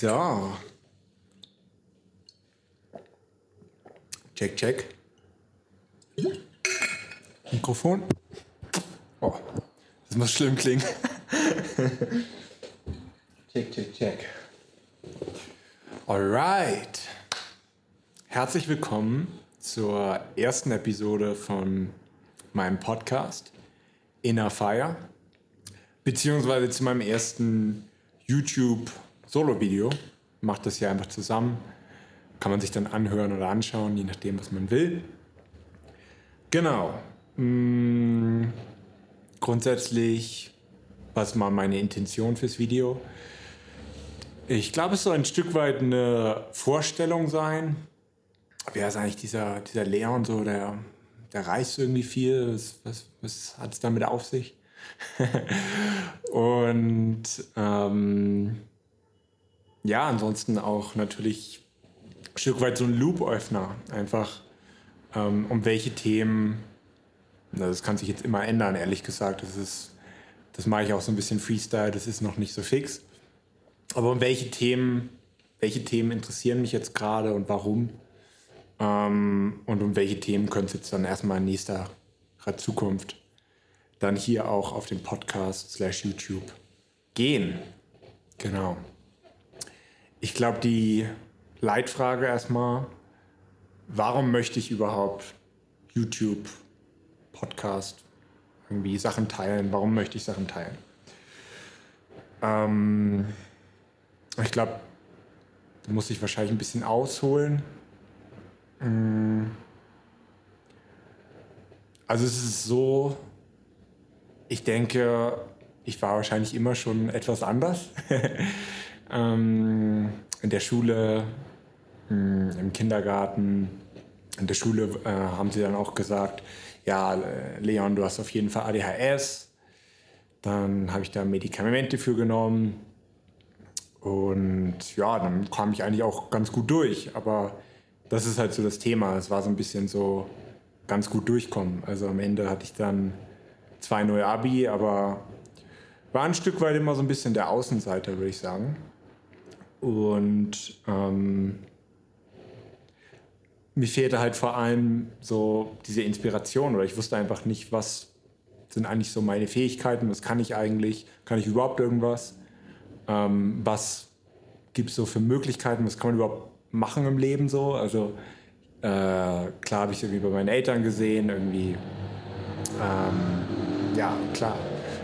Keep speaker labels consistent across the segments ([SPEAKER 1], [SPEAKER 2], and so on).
[SPEAKER 1] So. Check, check. Mikrofon. Oh, das muss schlimm klingen. check, check, check. Alright. Herzlich willkommen zur ersten Episode von meinem Podcast Inner Fire, beziehungsweise zu meinem ersten YouTube-Solo-Video. Macht das hier einfach zusammen. Kann man sich dann anhören oder anschauen, je nachdem, was man will. Genau. Hm, grundsätzlich, was war meine Intention fürs Video? Ich glaube, es soll ein Stück weit eine Vorstellung sein. Wer ist eigentlich dieser, dieser Leon so, der, der reist irgendwie viel? Was, was, was hat es damit auf sich? und ähm, ja, ansonsten auch natürlich ein Stück weit so ein Loop-Öffner. Einfach ähm, um welche Themen, das kann sich jetzt immer ändern, ehrlich gesagt. Das ist, das mache ich auch so ein bisschen Freestyle, das ist noch nicht so fix. Aber um welche Themen, welche Themen interessieren mich jetzt gerade und warum? Ähm, und um welche Themen könnte es jetzt dann erstmal in nächster Zukunft dann hier auch auf dem Podcast slash YouTube gehen. Genau. Ich glaube, die Leitfrage erstmal, warum möchte ich überhaupt YouTube, Podcast, irgendwie Sachen teilen? Warum möchte ich Sachen teilen? Ähm, ich glaube, da muss ich wahrscheinlich ein bisschen ausholen. Mm. Also es ist so, ich denke, ich war wahrscheinlich immer schon etwas anders. ähm, in der Schule, mh, im Kindergarten, in der Schule äh, haben sie dann auch gesagt, ja, Leon, du hast auf jeden Fall ADHS. Dann habe ich da Medikamente für genommen. Und ja, dann kam ich eigentlich auch ganz gut durch. Aber das ist halt so das Thema. Es war so ein bisschen so ganz gut durchkommen. Also am Ende hatte ich dann zwei neue Abi, aber war ein Stück weit immer so ein bisschen der Außenseiter, würde ich sagen. Und ähm, mir fehlte halt vor allem so diese Inspiration oder ich wusste einfach nicht, was sind eigentlich so meine Fähigkeiten, was kann ich eigentlich, kann ich überhaupt irgendwas, ähm, was gibt es so für Möglichkeiten, was kann man überhaupt machen im Leben so. Also äh, klar habe ich irgendwie bei meinen Eltern gesehen, irgendwie, ähm, ja klar,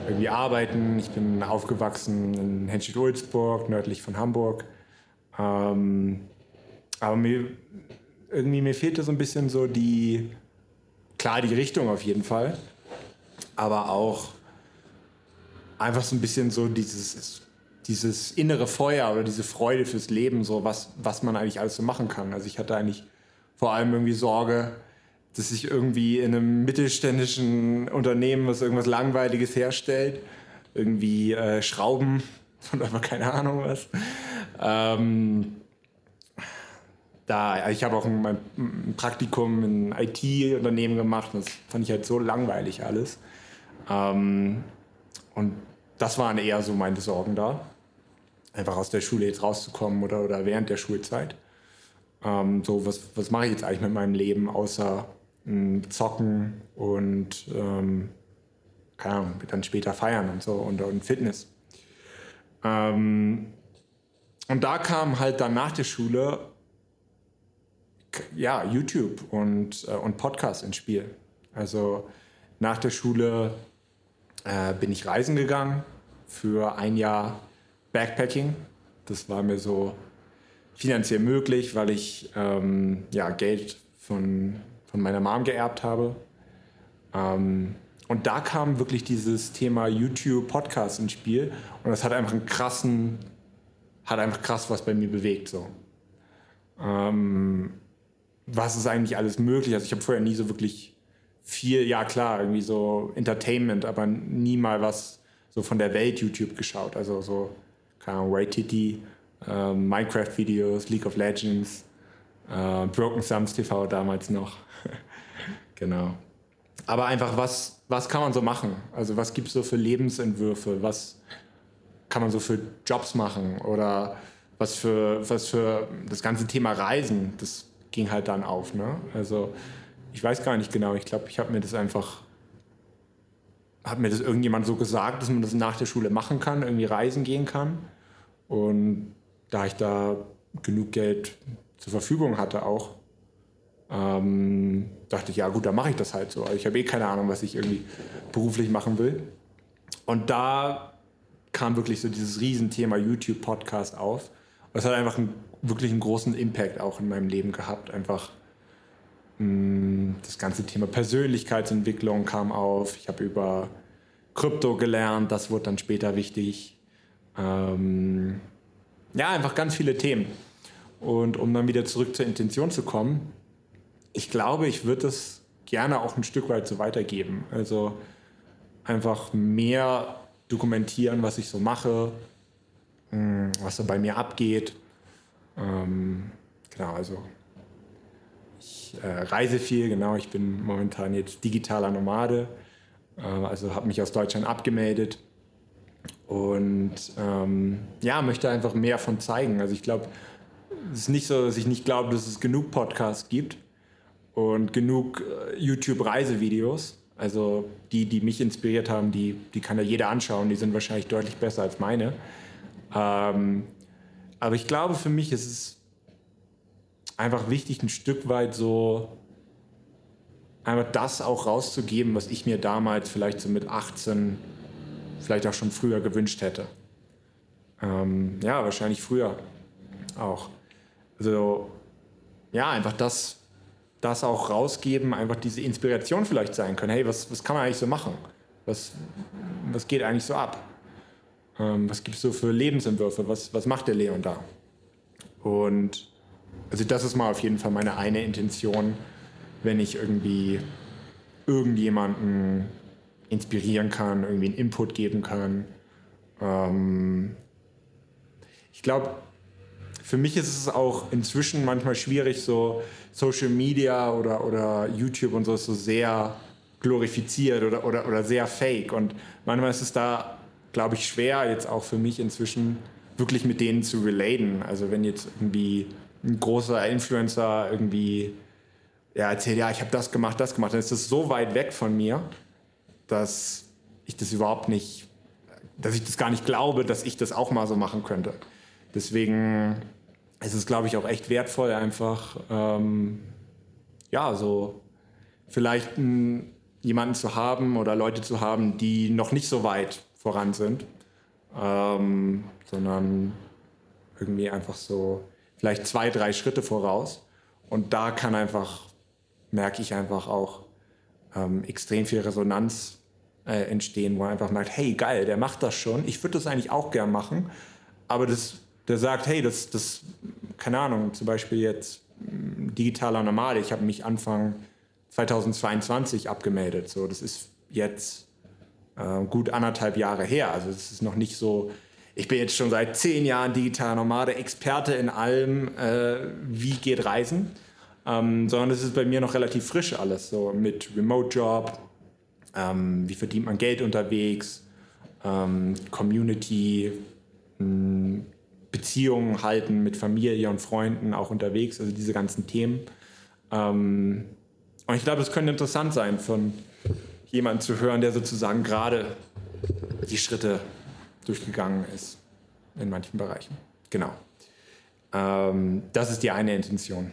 [SPEAKER 1] irgendwie arbeiten. Ich bin aufgewachsen in Henstedt-Ulzburg, nördlich von Hamburg. Ähm, aber mir, irgendwie mir fehlte so ein bisschen so die, klar die Richtung auf jeden Fall, aber auch einfach so ein bisschen so dieses, dieses innere Feuer oder diese Freude fürs Leben, so was, was man eigentlich alles so machen kann. Also ich hatte eigentlich vor allem irgendwie Sorge, dass ich irgendwie in einem mittelständischen Unternehmen, was irgendwas Langweiliges herstellt, irgendwie äh, Schrauben und einfach keine Ahnung was. Ähm, da, ich habe auch ein, ein Praktikum in IT-Unternehmen gemacht das fand ich halt so langweilig alles. Ähm, und das waren eher so meine Sorgen da. Einfach aus der Schule jetzt rauszukommen oder, oder während der Schulzeit. Ähm, so, was, was mache ich jetzt eigentlich mit meinem Leben, außer ähm, zocken und ähm, keine Ahnung, dann später feiern und so und, und Fitness. Ähm, und da kam halt dann nach der Schule ja, YouTube und, äh, und Podcast ins Spiel. Also nach der Schule äh, bin ich reisen gegangen für ein Jahr Backpacking. Das war mir so finanziell möglich, weil ich ähm, ja, Geld von, von meiner Mom geerbt habe. Ähm, und da kam wirklich dieses Thema YouTube, Podcast ins Spiel. Und das hat einfach einen krassen, hat einfach krass was bei mir bewegt. So. Ähm, was ist eigentlich alles möglich? Also ich habe vorher nie so wirklich viel, ja klar, irgendwie so Entertainment, aber nie mal was so von der Welt YouTube geschaut. Also so, keine Ahnung, Waititi, äh, Minecraft-Videos, League of Legends, äh, Broken Thumbs TV damals noch. genau. Aber einfach, was, was kann man so machen? Also was gibt es so für Lebensentwürfe? Was kann man so für Jobs machen? Oder was für, was für das ganze Thema Reisen, das ging halt dann auf. Ne? Also ich weiß gar nicht genau, ich glaube, ich habe mir das einfach, hat mir das irgendjemand so gesagt, dass man das nach der Schule machen kann, irgendwie reisen gehen kann. Und da ich da genug Geld zur Verfügung hatte auch, ähm, dachte ich, ja gut, dann mache ich das halt so. Also ich habe eh keine Ahnung, was ich irgendwie beruflich machen will. Und da kam wirklich so dieses Riesenthema YouTube-Podcast auf. Und es hat einfach einen, wirklich einen großen Impact auch in meinem Leben gehabt. Einfach mh, mm, das ganze Thema Persönlichkeitsentwicklung kam auf. Ich habe über Krypto gelernt, das wurde dann später wichtig. Ähm, ja, einfach ganz viele Themen. Und um dann wieder zurück zur Intention zu kommen, ich glaube, ich würde es gerne auch ein Stück weit so weitergeben. Also einfach mehr dokumentieren, was ich so mache, hm, was so bei mir abgeht. Ähm, genau, also ich äh, reise viel, genau, ich bin momentan jetzt digitaler Nomade, äh, also habe mich aus Deutschland abgemeldet und ähm, ja, möchte einfach mehr von zeigen. Also ich glaube, es ist nicht so, dass ich nicht glaube, dass es genug Podcasts gibt und genug äh, YouTube-Reisevideos. Also die, die mich inspiriert haben, die, die kann ja jeder anschauen. Die sind wahrscheinlich deutlich besser als meine. Ähm, aber ich glaube, für mich ist es einfach wichtig, ein Stück weit so einfach das auch rauszugeben, was ich mir damals vielleicht so mit 18, vielleicht auch schon früher gewünscht hätte. Ähm, ja, wahrscheinlich früher auch. Also ja, einfach das das auch rausgeben, einfach diese Inspiration vielleicht sein können. Hey, was, was kann man eigentlich so machen? Was, was geht eigentlich so ab? Ähm, was gibt es so für Lebensentwürfe? Was, was macht der Leon da? Und also das ist mal auf jeden Fall meine eine Intention, wenn ich irgendwie irgendjemanden inspirieren kann, irgendwie einen Input geben kann. Ähm, ich glaube, für mich ist es auch inzwischen manchmal schwierig, so Social Media oder, oder YouTube und so ist so sehr glorifiziert oder, oder, oder sehr fake. Und manchmal ist es da, glaube ich, schwer, jetzt auch für mich inzwischen wirklich mit denen zu relaten. Also wenn jetzt irgendwie ein großer Influencer irgendwie ja, erzählt, ja, ich habe das gemacht, das gemacht, dann ist das so weit weg von mir, dass ich das überhaupt nicht, dass ich das gar nicht glaube, dass ich das auch mal so machen könnte. Deswegen es ist, glaube ich, auch echt wertvoll, einfach, ähm, ja, so vielleicht m, jemanden zu haben oder Leute zu haben, die noch nicht so weit voran sind, ähm, sondern irgendwie einfach so vielleicht zwei, drei Schritte voraus. Und da kann einfach, merke ich einfach auch, ähm, extrem viel Resonanz äh, entstehen, wo man einfach merkt, hey, geil, der macht das schon. Ich würde das eigentlich auch gern machen, aber das der sagt, hey, das, das, keine Ahnung, zum Beispiel jetzt mm, digitaler Nomade, ich habe mich Anfang 2022 abgemeldet. So, das ist jetzt äh, gut anderthalb Jahre her. Also es ist noch nicht so, ich bin jetzt schon seit zehn Jahren digitaler Nomade, Experte in allem, äh, wie geht Reisen. Ähm, sondern es ist bei mir noch relativ frisch alles, so mit Remote-Job, ähm, wie verdient man Geld unterwegs, ähm, Community, mm, Beziehungen halten mit Familie und Freunden auch unterwegs, also diese ganzen Themen. Ähm, und ich glaube, es könnte interessant sein, von jemandem zu hören, der sozusagen gerade die Schritte durchgegangen ist in manchen Bereichen. Genau. Ähm, das ist die eine Intention.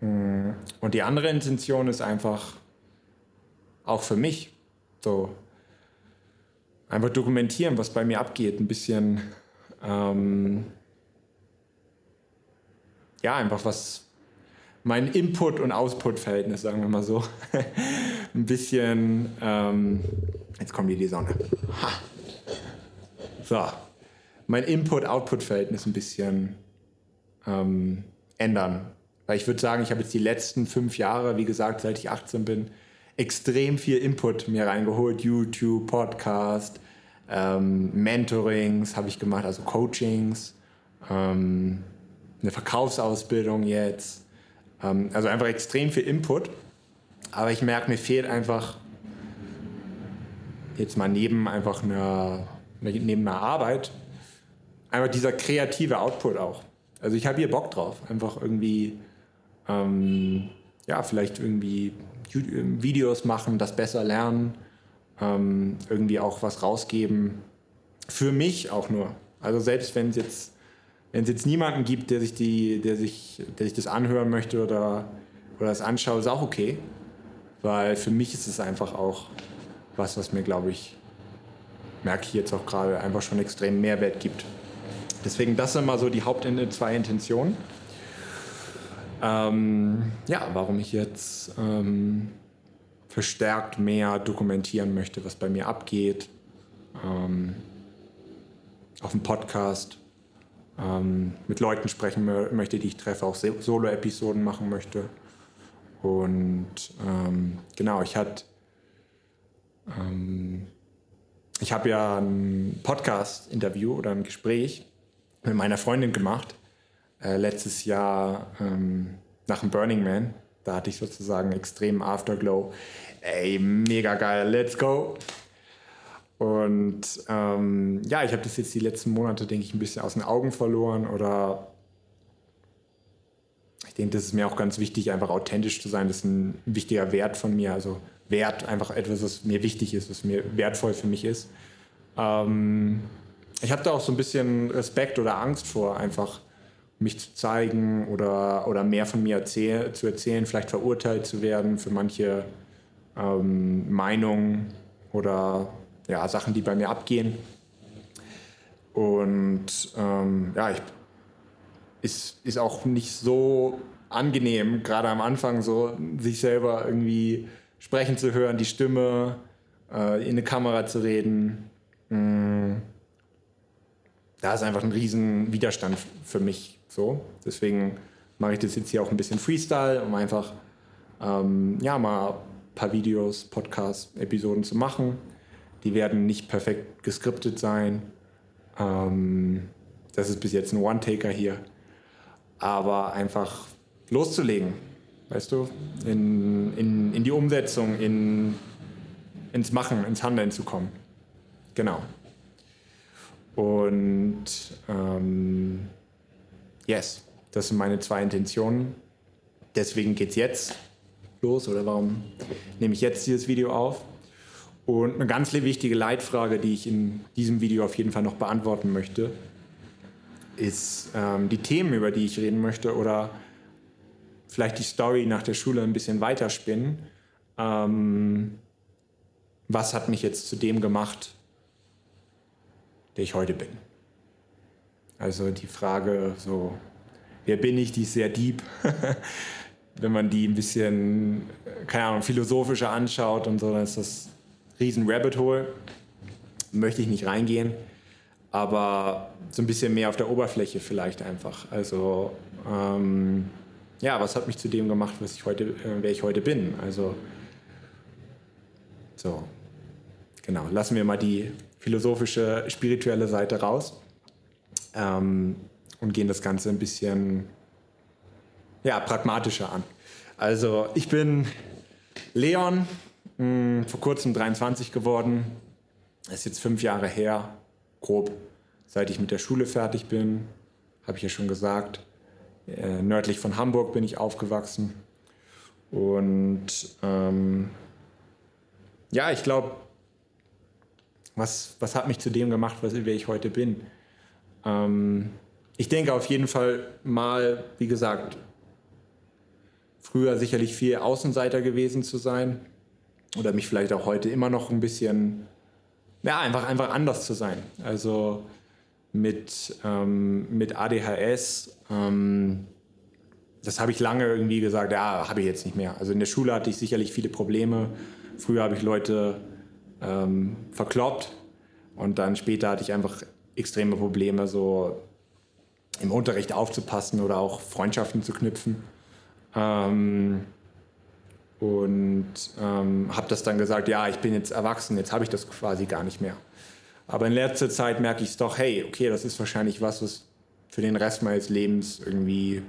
[SPEAKER 1] Mm, und die andere Intention ist einfach auch für mich so einfach dokumentieren, was bei mir abgeht, ein bisschen ähm, ja, einfach was mein Input- und Output-Verhältnis, sagen wir mal so, ein bisschen, ähm, jetzt kommt hier die Sonne. Ha. So, mein Input-Output-Verhältnis ein bisschen ähm, ändern. Weil ich würde sagen, ich habe jetzt die letzten fünf Jahre, wie gesagt, seit ich 18 bin, extrem viel Input mir reingeholt. YouTube, Podcast, ähm, Mentorings habe ich gemacht, also Coachings. Ähm, eine Verkaufsausbildung jetzt. Ähm, also einfach extrem viel Input. Aber ich merke, mir fehlt einfach jetzt mal neben einfach einer, neben einer Arbeit einfach dieser kreative Output auch. Also ich habe hier Bock drauf, einfach irgendwie, ähm, ja, vielleicht irgendwie Videos machen, das besser lernen, ähm, irgendwie auch was rausgeben. Für mich auch nur. Also selbst wenn es jetzt, wenn es jetzt niemanden gibt, der sich, die, der, sich, der sich das anhören möchte oder, oder das anschaut, ist auch okay. Weil für mich ist es einfach auch was, was mir, glaube ich, merke ich jetzt auch gerade, einfach schon extrem Mehrwert gibt. Deswegen, das sind mal so die Haupt zwei Intentionen. Ähm, ja, warum ich jetzt ähm, verstärkt mehr dokumentieren möchte, was bei mir abgeht. Ähm, auf dem Podcast ähm, mit Leuten sprechen möchte, die ich treffe, auch Solo-Episoden machen möchte. Und ähm, genau, ich hatte ähm, ich habe ja ein Podcast-Interview oder ein Gespräch mit meiner Freundin gemacht, äh, letztes Jahr ähm, nach dem Burning Man. Da hatte ich sozusagen extremen Afterglow. Ey, mega geil, let's go. Und ähm, ja, ich habe das jetzt die letzten Monate, denke ich, ein bisschen aus den Augen verloren oder ich denke, das ist mir auch ganz wichtig, einfach authentisch zu sein. Das ist ein wichtiger Wert von mir. Also Wert, einfach etwas, was mir wichtig ist, was mir wertvoll für mich ist. Ähm, ich habe da auch so ein bisschen Respekt oder Angst vor, einfach mich zu zeigen oder, oder mehr von mir erzähl zu erzählen, vielleicht verurteilt zu werden für manche ähm, Meinungen oder ja, Sachen, die bei mir abgehen. Und ähm, ja, ich, ist, ist auch nicht so angenehm, gerade am Anfang so sich selber irgendwie sprechen zu hören, die Stimme, äh, in eine Kamera zu reden. Mh, da ist einfach ein riesen Widerstand für mich so. Deswegen mache ich das jetzt hier auch ein bisschen Freestyle, um einfach ähm, ja, mal ein paar Videos, Podcasts, Episoden zu machen. Die werden nicht perfekt geskriptet sein. Ähm, das ist bis jetzt ein One-Taker hier. Aber einfach loszulegen weißt du, in, in, in die Umsetzung, in, ins Machen, ins Handeln zu kommen. Genau. Und ähm, yes, das sind meine zwei Intentionen. Deswegen geht es jetzt los oder warum nehme ich jetzt dieses Video auf? Und eine ganz wichtige Leitfrage, die ich in diesem Video auf jeden Fall noch beantworten möchte, ist ähm, die Themen, über die ich reden möchte oder vielleicht die Story nach der Schule ein bisschen weiterspinnen. Ähm, was hat mich jetzt zu dem gemacht, der ich heute bin? Also die Frage so, wer bin ich, die ist sehr deep. Wenn man die ein bisschen, keine Ahnung, philosophischer anschaut und so, dann ist das riesen Rabbit Hole. Möchte ich nicht reingehen, aber so ein bisschen mehr auf der Oberfläche vielleicht einfach. Also ähm, ja, was hat mich zu dem gemacht, was ich heute, äh, wer ich heute bin? Also, so, genau, lassen wir mal die philosophische, spirituelle Seite raus ähm, und gehen das Ganze ein bisschen ja, pragmatischer an. Also, ich bin Leon, mh, hm, vor kurzem 23 geworden. Das ist jetzt fünf Jahre her, grob, seit ich mit der Schule fertig bin, habe ich ja schon gesagt. Äh, nördlich von Hamburg bin ich aufgewachsen. Und ähm, ja, ich glaube, was, was hat mich zu dem gemacht, was, wer ich heute bin? Ähm, ich denke auf jeden Fall mal, wie gesagt, früher sicherlich viel Außenseiter gewesen zu sein oder mich vielleicht auch heute immer noch ein bisschen, ja, einfach, einfach anders zu sein. Also mit, ähm, mit ADHS. Ähm, das habe ich lange irgendwie gesagt, ja, habe ich jetzt nicht mehr. Also in der Schule hatte ich sicherlich viele Probleme. Früher habe ich Leute ähm, verkloppt und dann später hatte ich einfach extreme Probleme, so im Unterricht aufzupassen oder auch Freundschaften zu knüpfen. Ähm, und ähm, habe das dann gesagt, ja, ich bin jetzt erwachsen, jetzt habe ich das quasi gar nicht mehr. Aber in letzter Zeit merke ich es doch, hey, okay, das ist wahrscheinlich was, was für den Rest meines Lebens irgendwie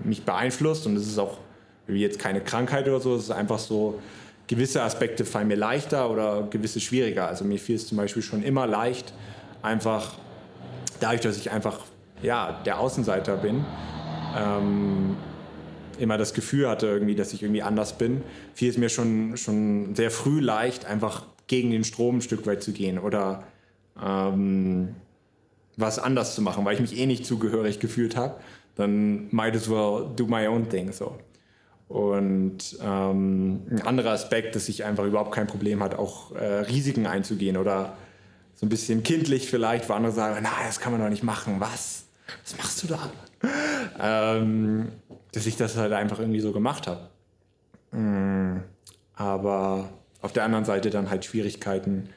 [SPEAKER 1] mich beeinflusst. Und es ist auch wie jetzt keine Krankheit oder so, es ist einfach so, gewisse Aspekte fallen mir leichter oder gewisse schwieriger. Also mir fiel es zum Beispiel schon immer leicht, einfach dadurch, dass ich einfach ja, der Außenseiter bin. Ähm, immer das Gefühl hatte irgendwie, dass ich irgendwie anders bin, fiel es mir schon, schon sehr früh leicht, einfach gegen den Strom ein Stück weit zu gehen oder ähm, was anders zu machen, weil ich mich eh nicht zugehörig gefühlt habe. Dann might as well do my own thing. So. Und ähm, ein anderer Aspekt, dass ich einfach überhaupt kein Problem hat, auch äh, Risiken einzugehen oder so ein bisschen kindlich vielleicht, wo andere sagen, na, das kann man doch nicht machen. Was? Was machst du da? ähm, dass ich das halt einfach irgendwie so gemacht habe. Mm, aber auf der anderen Seite dann halt Schwierigkeiten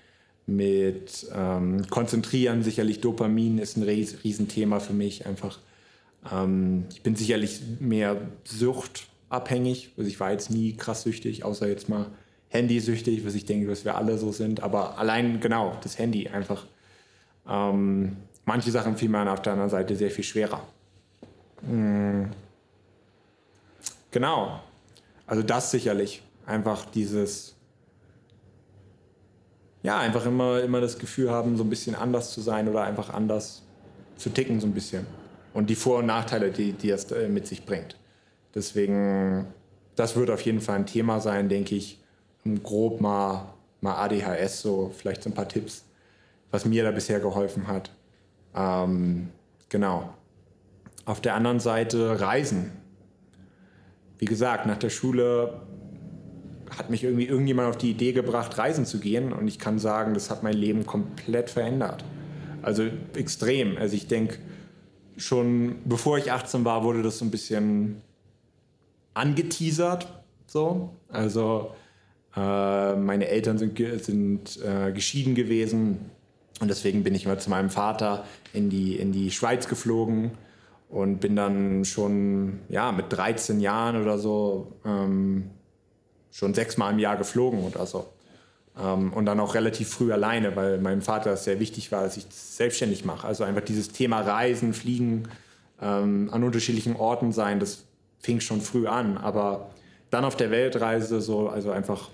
[SPEAKER 1] mit ähm, Konzentrieren. Sicherlich Dopamin ist ein Riesenthema für mich. Einfach, ähm, ich bin sicherlich mehr suchtabhängig. Also ich war jetzt nie krass süchtig, außer jetzt mal handysüchtig, was ich denke, dass wir alle so sind. Aber allein genau das Handy einfach. Ähm, manche Sachen fielen mir auf der anderen Seite sehr viel schwerer. Mhm. Genau. Also das sicherlich. Einfach dieses, ja, einfach immer, immer das Gefühl haben, so ein bisschen anders zu sein oder einfach anders zu ticken, so ein bisschen. Und die Vor- und Nachteile, die, die das äh, mit sich bringt. Deswegen, das wird auf jeden Fall ein Thema sein, denke ich. Grob mal, mal ADHS, so vielleicht so ein paar Tipps, was mir da bisher geholfen hat. Ähm, genau. Auf der anderen Seite Reisen. Wie gesagt, nach der Schule hat mich irgendwie irgendjemand auf die Idee gebracht, reisen zu gehen. Und ich kann sagen, das hat mein Leben komplett verändert. Also extrem. Also ich denke, schon bevor ich 18 war, wurde das so ein bisschen angeteasert. So. Also äh, meine Eltern sind, sind äh, geschieden gewesen. Und deswegen bin ich mal zu meinem Vater in die, in die Schweiz geflogen und bin dann schon ja, mit 13 Jahren oder so ähm, schon sechsmal im Jahr geflogen oder so. Ähm, und dann auch relativ früh alleine, weil meinem Vater es sehr wichtig war, dass ich das selbstständig mache. Also einfach dieses Thema Reisen, Fliegen, ähm, an unterschiedlichen Orten sein, das fing schon früh an. Aber dann auf der Weltreise, so, also einfach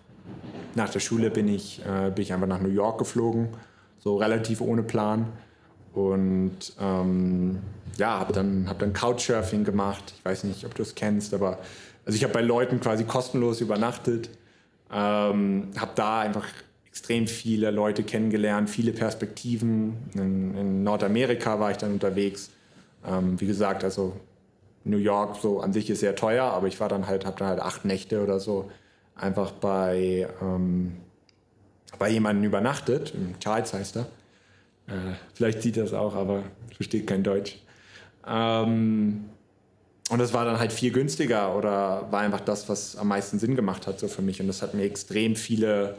[SPEAKER 1] nach der Schule bin ich, äh, bin ich einfach nach New York geflogen, so relativ ohne Plan. Und ähm, ja, habe dann, hab dann Couchsurfing gemacht. Ich weiß nicht, ob du es kennst, aber also ich habe bei Leuten quasi kostenlos übernachtet. Ähm, habe da einfach extrem viele Leute kennengelernt, viele Perspektiven. In, in Nordamerika war ich dann unterwegs. Ähm, wie gesagt, also New York so an sich ist sehr teuer, aber ich war dann halt, habe dann halt acht Nächte oder so einfach bei, ähm, bei jemandem übernachtet. Charles heißt er. Äh, vielleicht sieht es auch, aber versteht kein Deutsch. Ähm, und das war dann halt viel günstiger oder war einfach das, was am meisten Sinn gemacht hat so für mich. Und das hat mir extrem viele,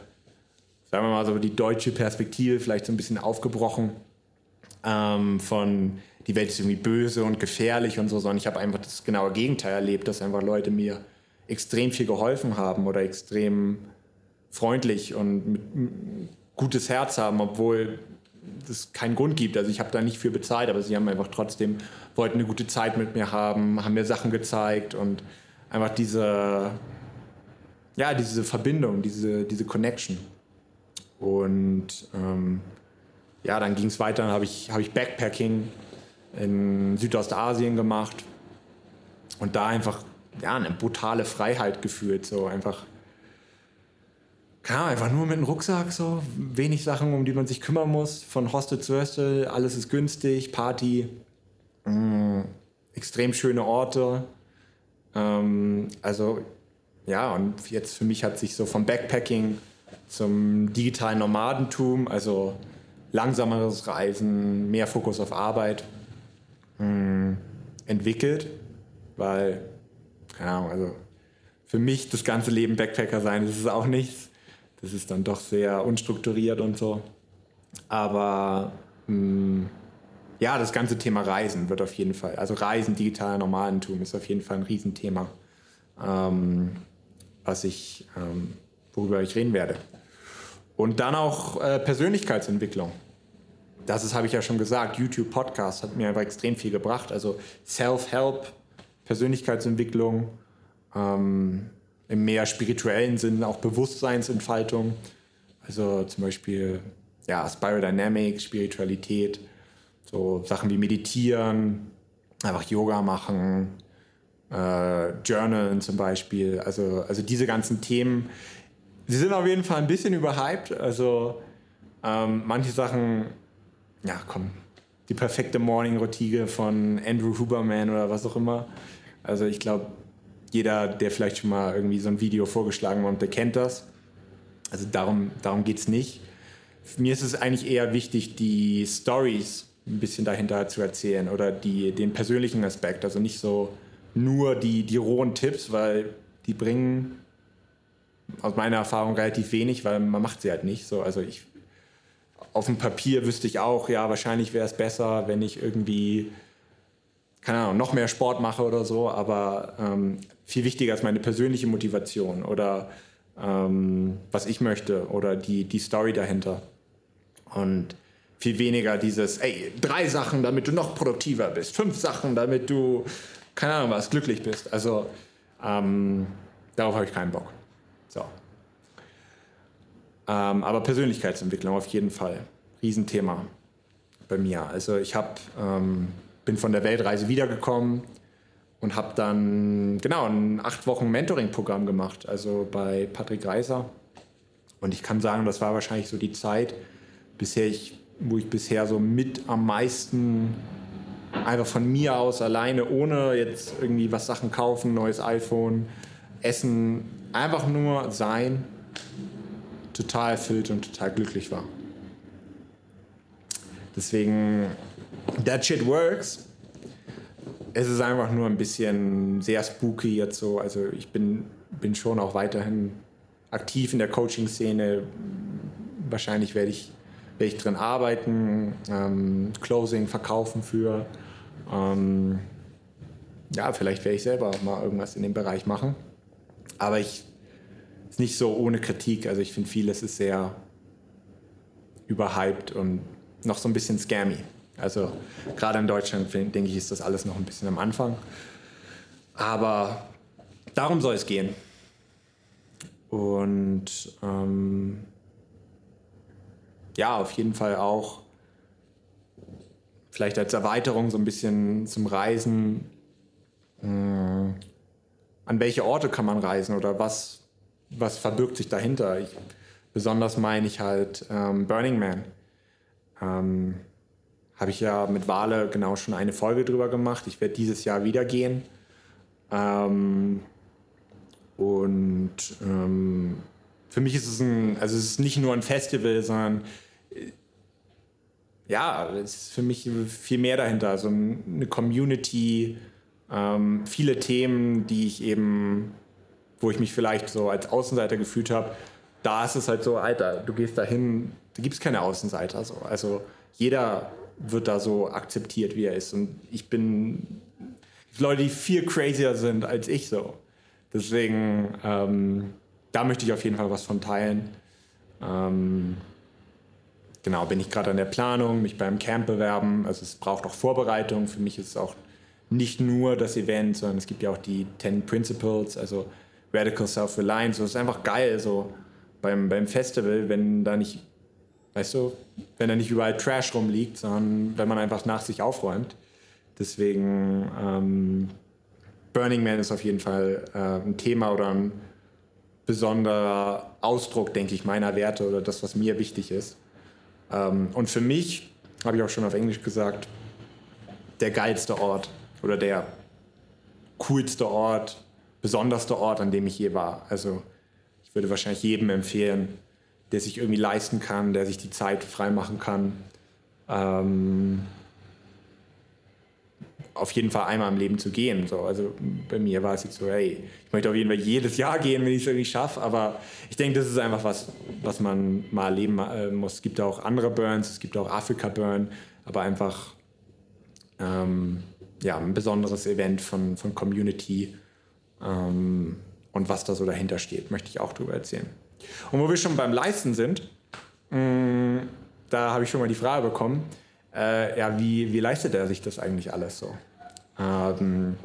[SPEAKER 1] sagen wir mal so, die deutsche Perspektive vielleicht so ein bisschen aufgebrochen. Ähm, von die Welt ist irgendwie böse und gefährlich und so, sondern ich habe einfach das genaue Gegenteil erlebt, dass einfach Leute mir extrem viel geholfen haben oder extrem freundlich und mit, gutes Herz haben, obwohl es keinen Grund gibt. Also ich habe da nicht viel bezahlt, aber sie haben einfach trotzdem, wollten eine gute Zeit mit mir haben, haben mir Sachen gezeigt und einfach diese, ja, diese Verbindung, diese, diese Connection. Und ähm, ja, dann ging es weiter, dann habe ich, hab ich Backpacking in Südostasien gemacht und da einfach ja, eine brutale Freiheit gefühlt, so einfach ja, einfach nur mit einem Rucksack, so wenig Sachen, um die man sich kümmern muss. Von Hostel zu Hostel, alles ist günstig, Party, mh, mm, extrem schöne Orte. Ähm, also ja, und jetzt für mich hat sich so vom Backpacking zum digitalen Nomadentum, also langsameres Reisen, mehr Fokus auf Arbeit mh, mm, entwickelt, weil, keine Ahnung, also für mich das ganze Leben Backpacker sein, das ist auch nichts. Das ist dann doch sehr unstrukturiert und so. Aber mh, mm, ja, das ganze Thema Reisen wird auf jeden Fall, also Reisen, digitaler Normalentum ist auf jeden Fall ein Riesenthema, ähm, was ich, ähm, worüber ich reden werde. Und dann auch äh, Persönlichkeitsentwicklung. Das habe ich ja schon gesagt, YouTube, Podcast hat mir aber extrem viel gebracht. Also Self-Help, Persönlichkeitsentwicklung, ähm, im mehr spirituellen Sinn auch Bewusstseinsentfaltung. Also zum Beispiel ja, Spiral Dynamics, Spiritualität, so Sachen wie Meditieren, einfach Yoga machen, äh, Journalen zum Beispiel. Also, also diese ganzen Themen, sie sind auf jeden Fall ein bisschen überhyped. Also ähm, manche Sachen, ja komm, die perfekte Morning-Routine von Andrew Huberman oder was auch immer. Also ich glaube, jeder, der vielleicht schon mal irgendwie so ein Video vorgeschlagen hat, der kennt das. Also darum, darum geht es nicht. Mir ist es eigentlich eher wichtig, die Stories ein bisschen dahinter zu erzählen oder die, den persönlichen Aspekt. Also nicht so nur die, die rohen Tipps, weil die bringen aus meiner Erfahrung relativ wenig, weil man macht sie halt nicht. So, also ich auf dem Papier wüsste ich auch, ja, wahrscheinlich wäre es besser, wenn ich irgendwie, keine Ahnung, noch mehr Sport mache oder so, aber ähm, viel wichtiger ist meine persönliche Motivation oder ähm, was ich möchte oder die, die Story dahinter. Und viel weniger dieses, ey, drei Sachen, damit du noch produktiver bist, fünf Sachen, damit du, keine Ahnung was, glücklich bist. Also ähm, darauf habe ich keinen Bock. So. Ähm, aber Persönlichkeitsentwicklung auf jeden Fall. Riesenthema bei mir. Also ich hab, ähm, bin von der Weltreise wiedergekommen und habe dann genau ein acht Wochen Mentoring-Programm gemacht, also bei Patrick Reiser. Und ich kann sagen, das war wahrscheinlich so die Zeit, bisher ich, wo ich bisher so mit am meisten einfach von mir aus alleine, ohne jetzt irgendwie was Sachen kaufen, neues iPhone, Essen, einfach nur sein total erfüllt und total glücklich war. Deswegen, that shit works. Es ist einfach nur ein bisschen sehr spooky jetzt so. Also ich bin, bin schon auch weiterhin aktiv in der Coaching-Szene. Wahrscheinlich werde ich, werde ich drin arbeiten, ähm, Closing verkaufen für. Ähm, ja, vielleicht werde ich selber mal irgendwas in dem Bereich machen. Aber ich ist nicht so ohne Kritik. Also ich finde vieles ist sehr überhyped und noch so ein bisschen scammy. Also gerade in Deutschland denke ich, ist das alles noch ein bisschen am Anfang. Aber darum soll es gehen. Und ähm, ja, auf jeden Fall auch vielleicht als Erweiterung so ein bisschen zum Reisen. Äh, an welche Orte kann man reisen oder was, was verbirgt sich dahinter? Ich, besonders meine ich halt ähm, Burning Man. Ähm, Habe ich ja mit Wale genau schon eine Folge drüber gemacht. Ich werde dieses Jahr wieder gehen. Ähm, und ähm, für mich ist es ein, also es ist nicht nur ein Festival, sondern äh, ja, es ist für mich viel mehr dahinter. Also eine Community, ähm, viele Themen, die ich eben wo ich mich vielleicht so als Außenseiter gefühlt habe, da ist es halt so, Alter, du gehst dahin, da gibt es keine Außenseiter. So. Also jeder wird da so akzeptiert, wie er ist. Und ich bin Leute, die viel crazier sind als ich so. Deswegen, ähm, da möchte ich auf jeden Fall was von teilen. Ähm, genau, bin ich gerade an der Planung, mich beim Camp bewerben. Also es braucht auch Vorbereitung. Für mich ist es auch nicht nur das Event, sondern es gibt ja auch die 10 Principles, also Radical Self-Reliance. So, das ist einfach geil, so beim, beim Festival, wenn da nicht, weißt du, wenn da nicht überall Trash rumliegt, sondern wenn man einfach nach sich aufräumt. Deswegen, ähm, Burning Man ist auf jeden Fall äh, ein Thema oder ein besonderer Ausdruck, denke ich, meiner Werte oder das, was mir wichtig ist. Ähm, und für mich, habe ich auch schon auf Englisch gesagt, der geilste Ort oder der coolste Ort besonderste Ort, an dem ich je war. Also ich würde wahrscheinlich jedem empfehlen, der sich irgendwie leisten kann, der sich die Zeit freimachen kann. Ähm, auf jeden Fall einmal im Leben zu gehen. So. Also bei mir war es jetzt so, hey, ich möchte auf jeden Fall jedes Jahr gehen, wenn ich es irgendwie schaffe. Aber ich denke, das ist einfach was, was man mal erleben äh, muss. Es gibt auch andere Burns, es gibt auch Afrika-Burn, aber einfach ähm, ja, ein besonderes Event von, von Community ähm, und was da so dahinter steht, möchte ich auch drüber erzählen. Und wo wir schon beim Leisten sind, mh, mm, da habe ich schon mal die Frage bekommen, äh, ja, wie, wie leistet er sich das eigentlich alles so? Ähm,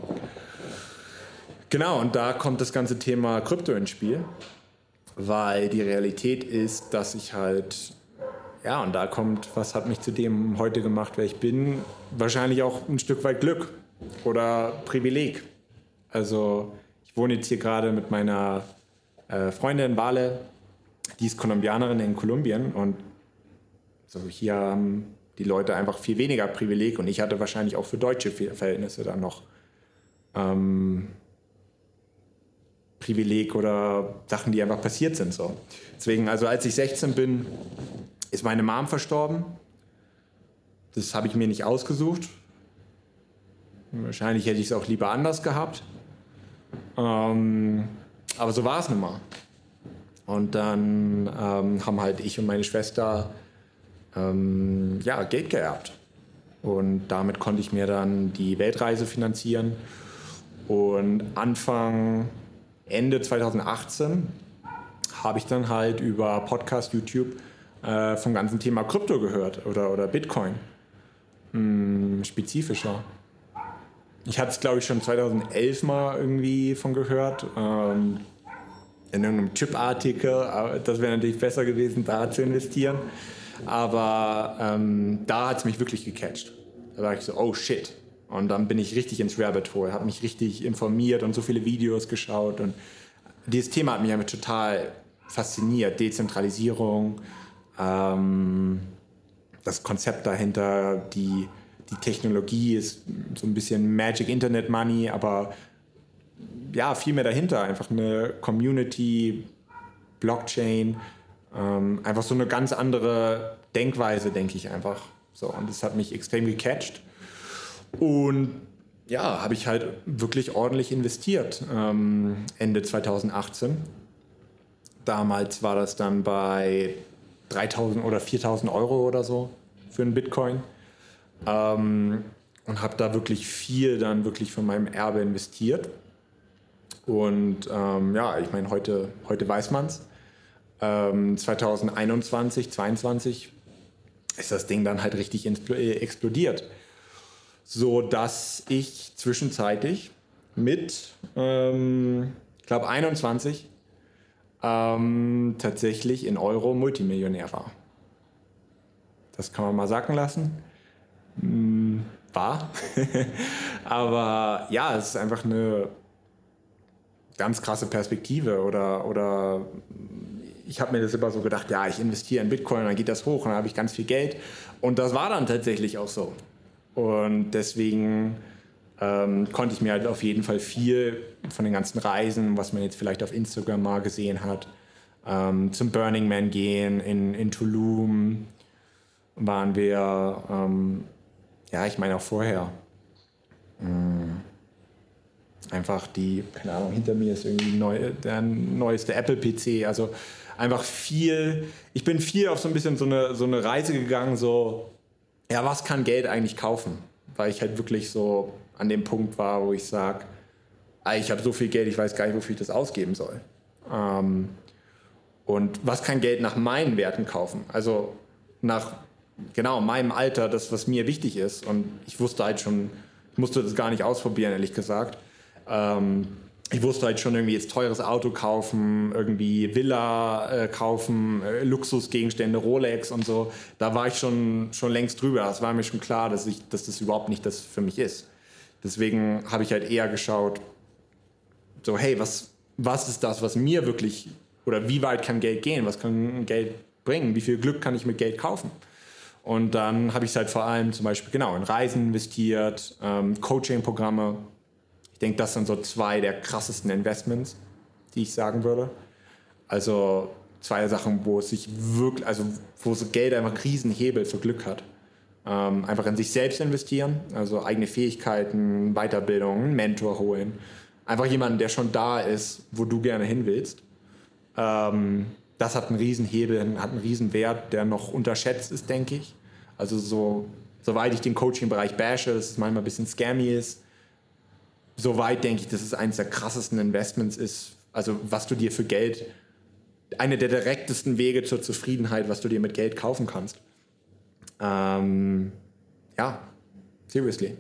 [SPEAKER 1] genau, und da kommt das ganze Thema Krypto ins Spiel, weil die Realität ist, dass ich halt, ja, und da kommt, was hat mich zu dem heute gemacht, wer ich bin, wahrscheinlich auch ein Stück weit Glück. oder Privileg. Also ich wohne jetzt hier gerade mit meiner äh, Freundin Wale, die ist Kolumbianerin in Kolumbien und so hier haben die Leute einfach viel weniger Privileg und ich hatte wahrscheinlich auch für deutsche Verhältnisse dann noch ähm, Privileg oder Sachen, die einfach passiert sind. So. Deswegen, also als ich 16 bin, ist meine Mom verstorben. Das habe ich mir nicht ausgesucht. Wahrscheinlich hätte ich es auch lieber anders gehabt. Ähm, aber so war es nun mal. Und dann ähm, haben halt ich und meine Schwester ähm, ja, Geld geerbt. Und damit konnte ich mir dann die Weltreise finanzieren. Und Anfang, Ende 2018 habe ich dann halt über Podcast, YouTube äh, vom ganzen Thema Krypto gehört oder, oder Bitcoin. Hm, spezifischer. Ich hatte es, glaube ich, schon 2011 mal irgendwie von gehört. Ähm, in irgendeinem Chip-Artikel. Das wäre natürlich besser gewesen, da zu investieren. Aber ähm, da hat es mich wirklich gecatcht. Da war ich so, oh shit. Und dann bin ich richtig ins Rabbit Hole, habe mich richtig informiert und so viele Videos geschaut. Und dieses Thema hat mich einfach total fasziniert. Dezentralisierung, ähm, das Konzept dahinter, die, die Technologie ist so ein bisschen Magic Internet Money, aber ja, viel mehr dahinter. Einfach eine Community, Blockchain, ähm, einfach so eine ganz andere Denkweise, denke ich einfach. So, und das hat mich extrem gecatcht. Und ja, habe ich halt wirklich ordentlich investiert ähm, Ende 2018. Damals war das dann bei 3000 oder 4000 Euro oder so für einen Bitcoin. Ähm, und habe da wirklich viel dann wirklich von meinem Erbe investiert. Und ähm, ja, ich meine, heute, heute weiß man es. Ähm, 2021, 2022 ist das Ding dann halt richtig äh, explodiert. So dass ich zwischenzeitlich mit, ähm, ich glaube, 21 ähm, tatsächlich in Euro Multimillionär war. Das kann man mal sacken lassen. War. Aber ja, es ist einfach eine ganz krasse Perspektive oder, oder ich habe mir das immer so gedacht, ja, ich investiere in Bitcoin, dann geht das hoch und dann habe ich ganz viel Geld. Und das war dann tatsächlich auch so. Und deswegen ähm, konnte ich mir halt auf jeden Fall viel von den ganzen Reisen, was man jetzt vielleicht auf Instagram mal gesehen hat, ähm, zum Burning Man gehen, in, in Tulum waren wir, ähm, ja, ich meine auch vorher. Mh, hm, einfach die, keine Ahnung, hinter mir ist irgendwie neu, der neueste Apple-PC. Also einfach viel, ich bin viel auf so ein bisschen so eine, so eine Reise gegangen, so, ja, was kann Geld eigentlich kaufen? Weil ich halt wirklich so an dem Punkt war, wo ich sage, ich habe so viel Geld, ich weiß gar nicht, wofür ich das ausgeben soll. Ähm, und was kann Geld nach meinen Werten kaufen? Also nach genau meinem Alter, das, was mir wichtig ist. Und ich wusste halt schon, ich musste das gar nicht ausprobieren, ehrlich gesagt. Ähm, ich wusste halt schon irgendwie jetzt teures Auto kaufen, irgendwie Villa äh, kaufen, äh, Luxusgegenstände, Rolex und so. Da war ich schon, schon längst drüber. Das war mir schon klar, dass, ich, dass das überhaupt nicht das für mich ist. Deswegen habe ich halt eher geschaut, so hey, was, was ist das, was mir wirklich, oder wie weit kann Geld gehen? Was kann Geld bringen? Wie viel Glück kann ich mit Geld kaufen? Und dann habe ich es halt vor allem zum Beispiel genau in Reisen investiert, ähm, Coaching-Programme, ich denke, das sind so zwei der krassesten Investments, die ich sagen würde. Also zwei Sachen, wo es sich wirklich, also wo so Geld einfach einen Riesenhebel für Glück hat. Ähm, einfach in sich selbst investieren, also eigene Fähigkeiten, Weiterbildung, einen Mentor holen. Einfach jemanden, der schon da ist, wo du gerne hin willst. Ähm, das hat einen Riesenhebel, hat einen Riesenwert, der noch unterschätzt ist, denke ich. Also so, soweit ich den Coaching-Bereich bashe, dass es manchmal ein bisschen scammy ist, soweit denke ich, dass es eines der krassesten Investments ist. Also was du dir für Geld, eine der direktesten Wege zur Zufriedenheit, was du dir mit Geld kaufen kannst. Ähm, ja, seriously.